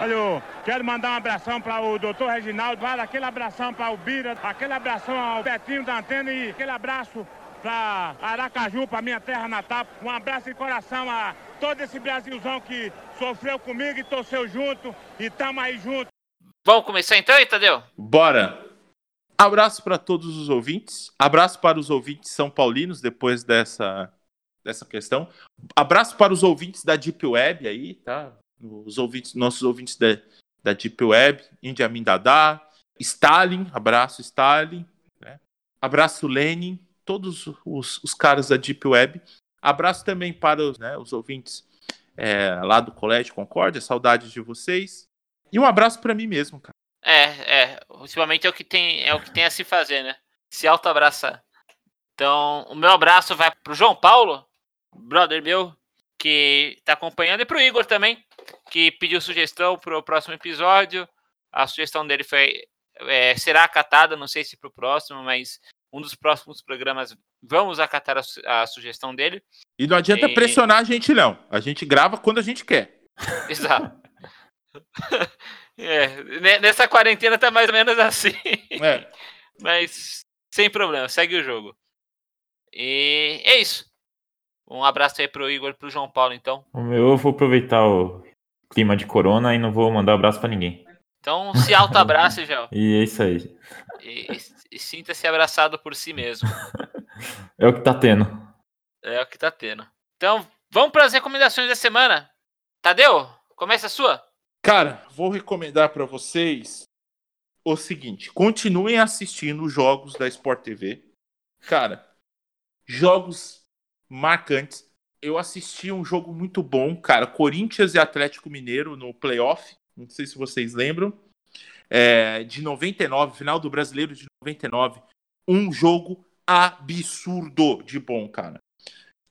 Olha, eu quero mandar um abração para o doutor Reginaldo, vale aquele abração para o Bira, aquele abração ao Betinho da Antena e aquele abraço para Aracaju, para minha terra natal. Um abraço de coração a todo esse Brasilzão que sofreu comigo e torceu junto e tamo aí junto. Vamos começar então, hein, Tadeu? Bora! Abraço para todos os ouvintes. Abraço para os ouvintes são paulinos depois dessa, dessa questão. Abraço para os ouvintes da Deep Web aí, tá? Os ouvintes, nossos ouvintes da, da Deep Web, Indiamin Dadá, Stalin, abraço Stalin, né? abraço Lenin, todos os, os caras da Deep Web. Abraço também para os, né, os ouvintes é, lá do Colégio Concórdia, saudades de vocês. E um abraço para mim mesmo, cara. É, é. Ultimamente é o que tem, é o que tem a se fazer, né? Se auto-abraçar. Então, o meu abraço vai pro João Paulo, brother meu, que tá acompanhando, e pro Igor também, que pediu sugestão pro próximo episódio. A sugestão dele foi é, será acatada, não sei se pro próximo, mas um dos próximos programas vamos acatar a, su- a sugestão dele. E não adianta E- pressionar a gente, não. A gente grava quando a gente quer. Exato. É, ne- nessa quarentena tá mais ou menos assim. É. Mas sem problema, segue o jogo. E é isso. Um abraço aí pro Igor e pro João Paulo, então. Eu vou aproveitar o clima de corona e não vou mandar abraço pra ninguém. Então se auto-abrace, Gel. E é isso aí. E, e- e sinta-se abraçado por si mesmo. É o que tá tendo. É o que tá tendo. Então, vamos para as recomendações da semana. Tadeu, começa a sua. Cara, vou recomendar para vocês o seguinte: continuem assistindo os jogos da Sport TV. Cara, jogos marcantes. Eu assisti um jogo muito bom, cara. Corinthians e Atlético Mineiro no playoff. Não sei se vocês lembram. É, de 99, final do Brasileiro de 99. Um jogo absurdo de bom, cara.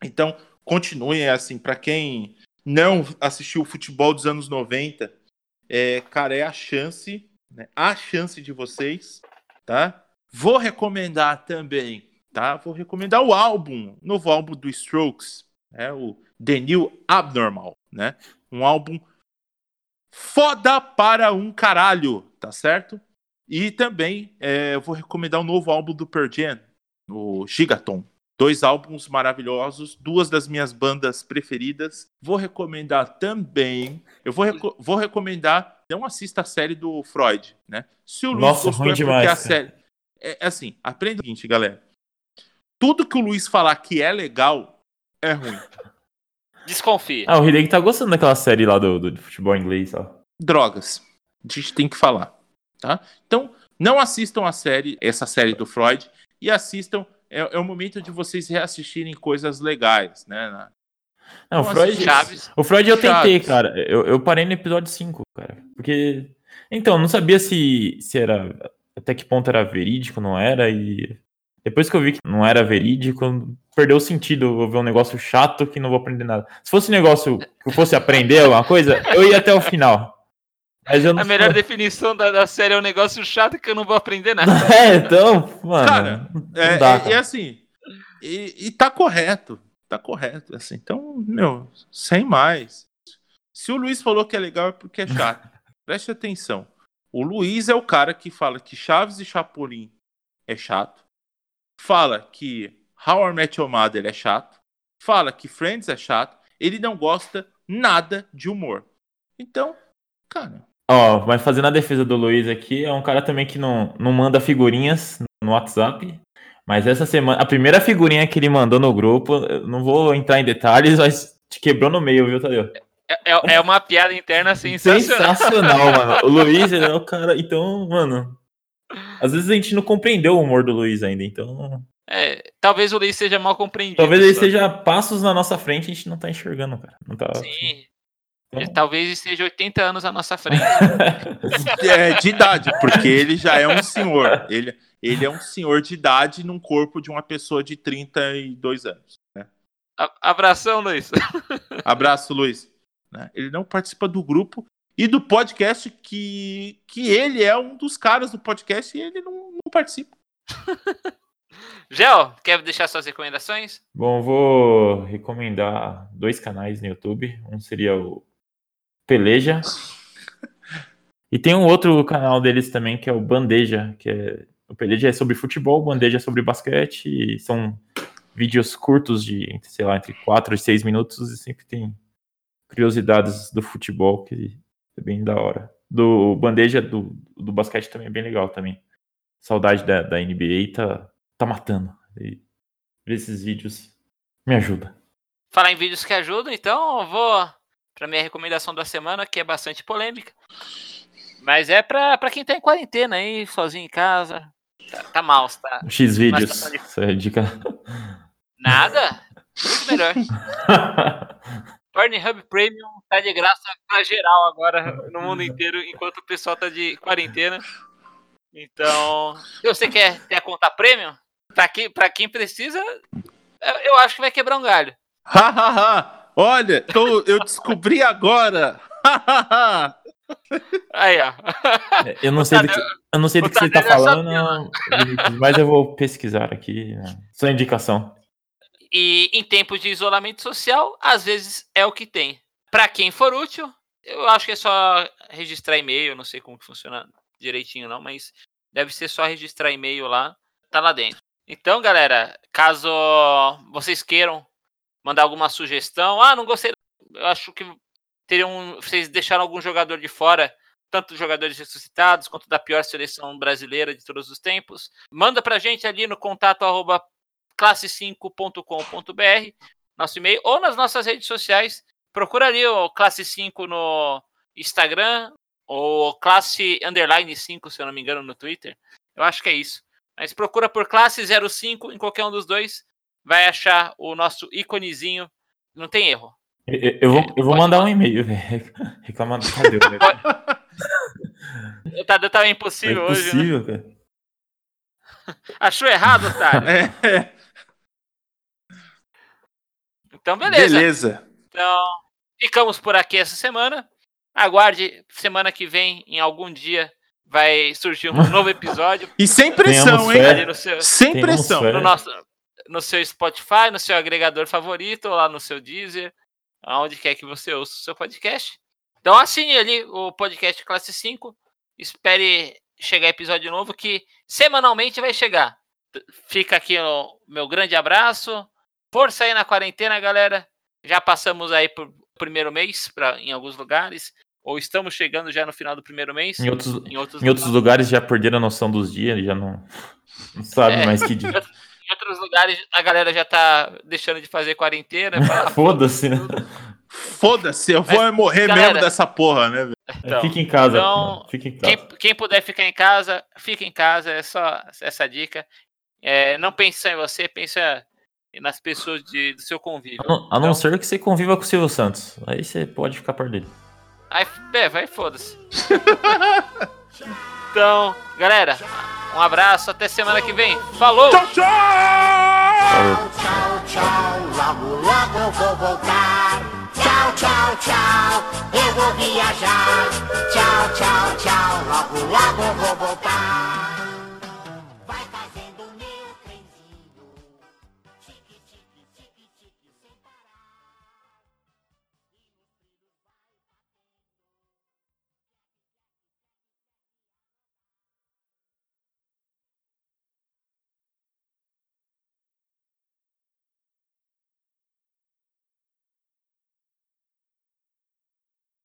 Então, continuem assim. Para quem não assistiu o futebol dos anos 90, é, cara, é a chance, né? A chance de vocês, tá? Vou recomendar também, tá? Vou recomendar o álbum, novo álbum do Strokes, é o The New Abnormal, né? Um álbum foda para um caralho, tá certo? E também é, eu vou recomendar o novo álbum do Pearl Jam, o Gigaton. Dois álbuns maravilhosos, duas das minhas bandas preferidas. Vou recomendar também. Eu vou, reco- vou recomendar. Não assista a série do Freud, né? Se o Luiz Nossa, gostou é porque demais, a série. É é assim, aprenda o seguinte, galera. Tudo que o Luiz falar que é legal é ruim. Desconfie. Ah, o Hideki tá gostando daquela série lá do, do futebol inglês, ó. drogas. A gente tem que falar, tá? Então, não assistam a série, essa série do Freud, e assistam. É, é o momento de vocês reassistirem coisas legais, né? Na- Não, o Freud, Chaves. o Freud eu tentei, Chaves. cara. Eu, eu parei no episódio 5, cara. Porque. Então, não sabia se, se era. Até que ponto era verídico, não era. E depois que eu vi que não era verídico, perdeu o sentido eu ver um negócio chato que não vou aprender nada. Se fosse um negócio que eu fosse aprender alguma coisa, eu ia até o final. Mas eu não A melhor definição da, da série é um negócio chato que eu não vou aprender nada. É, então, mano. Cara, não É, dá, é- cara. é assim. E, e tá correto. Tá correto. Assim. Então, meu, sem mais. Se o Luiz falou que é legal é porque é chato. Preste atenção. O Luiz é o cara que fala que Chaves e Chapolin é chato. Fala que How I Met Your Mother é chato. Fala que Friends é chato. Ele não gosta nada de humor. Então, cara, Ó, mas fazendo a defesa do Luiz aqui, é um cara também que não, não manda figurinhas no WhatsApp. Mas essa semana, a primeira figurinha que ele mandou no grupo, não vou entrar em detalhes, mas te quebrou no meio, viu, Tadeu? É, é- é uma piada interna sensacional. Sensacional, mano. O Luiz, ele é o cara. Então, mano. Às vezes a gente não compreendeu o humor do Luiz ainda, então. É, talvez o Luiz seja mal compreendido. Talvez ele só. seja passos na nossa frente a gente não tá enxergando, cara. Não tá. Sim. Então- Ele talvez esteja 80 anos à nossa frente. é de idade, porque ele já é um senhor. Ele, ele é um senhor de idade num corpo de uma pessoa de 32 anos. A- Abração, Luiz. Abraço, Luiz. Né? Ele não participa do grupo e do podcast que, que ele é um dos caras do podcast e ele não, não participa. Gel, quer deixar suas recomendações? Bom, vou recomendar dois canais no YouTube. Um seria o Peleja. E tem um outro canal deles também, que é o Bandeja, que é. O Peleja é sobre futebol, o Bandeja é sobre basquete. E são vídeos curtos de, sei lá, entre 4 e 6 minutos e sempre tem curiosidades do futebol, que é bem da hora. Do bandeja do, do basquete também é bem legal também. Saudade da, da NBA tá, tá matando. E ver esses vídeos me ajuda. Falar em vídeos que ajudam, então eu vou para minha recomendação da semana, que é bastante polêmica. Mas é pra, pra quem tá em quarentena aí, sozinho em casa. Tá, tá mal, tá. X vídeos. Tá de- Essa é dica. Nada? Muito melhor. Pornhub Premium tá de graça pra geral agora no mundo inteiro, enquanto o pessoal tá de quarentena. Então, se você quer ter a conta Premium, pra quem, pra quem precisa, eu- acho que vai quebrar um galho. Hahaha! Olha, tô- eu descobri agora! Aí, ó. Eu não sei do que, eu não sei do o que você tá falando, mas eu vou pesquisar aqui. né? Só indicação. E em tempos de isolamento social, às vezes é o que tem. Pra quem for útil, eu acho que é só registrar e-mail, não sei como que funciona direitinho não, mas deve ser só registrar e-mail lá, tá lá dentro. Então, galera, caso vocês queiram mandar alguma sugestão, ah, não gostei, eu acho que teriam, vocês deixaram algum jogador de fora, tanto jogadores ressuscitados quanto da pior seleção brasileira de todos os tempos, manda pra gente ali no contato arroba classe5.com.br, nosso e-mail, ou nas nossas redes sociais. Procura ali o Classe 5 no Instagram, ou Classe Underline 5, se eu não me engano, no Twitter. Eu acho que é isso. Mas procura por Classe 05 em qualquer um dos dois, vai achar o nosso íconezinho. Não tem erro. Eu, eu- vou, eu vou mandar falar. um e-mail, velho. Reclamando do Tadeu, velho. O Tadeu tava É impossível hoje, né? impossível, cara. Achou errado, Tadeu? É, Então, beleza. beleza. Então, ficamos por aqui essa semana. Aguarde, semana que vem, em algum dia, vai surgir um novo episódio E sem pressão, Tenhamos hein? seu, Sem pressão. no, nosso, no seu Spotify, no seu agregador favorito, ou lá no seu Deezer, aonde quer que você ouça o seu podcast. Então assine ali o podcast Classe 5. Espere chegar episódio novo que semanalmente vai chegar. Fica aqui o meu grande abraço. Força aí na quarentena, galera. Já passamos aí por primeiro mês pra, em alguns lugares. Ou estamos chegando já no final do primeiro mês. Em outros, Em outros, em outros lugares já perderam a noção dos dias, já não, não sabe É. mais que dia. em outros lugares a galera já tá deixando de fazer quarentena. Foda-se, né? Foda-se, eu vou morrer galera- mesmo dessa porra, né? velho? Então, Fica em casa. então, mano, Fica em Quem, casa. quem puder ficar em casa, fica em casa, é só essa dica. É, não pense só em você, pensa nas pessoas de- do seu convívio. A não, a não Então- ser que você conviva com o Silvio Santos. Aí você pode ficar perto dele. Aí, é, vai, foda-se. então, galera, um abraço, até semana que vem. Falou! Tchau, tchau! Tchau, tchau, logo, logo eu vou voltar. Tchau, tchau, tchau, eu vou viajar. Tchau, tchau, tchau, logo, logo eu vou voltar.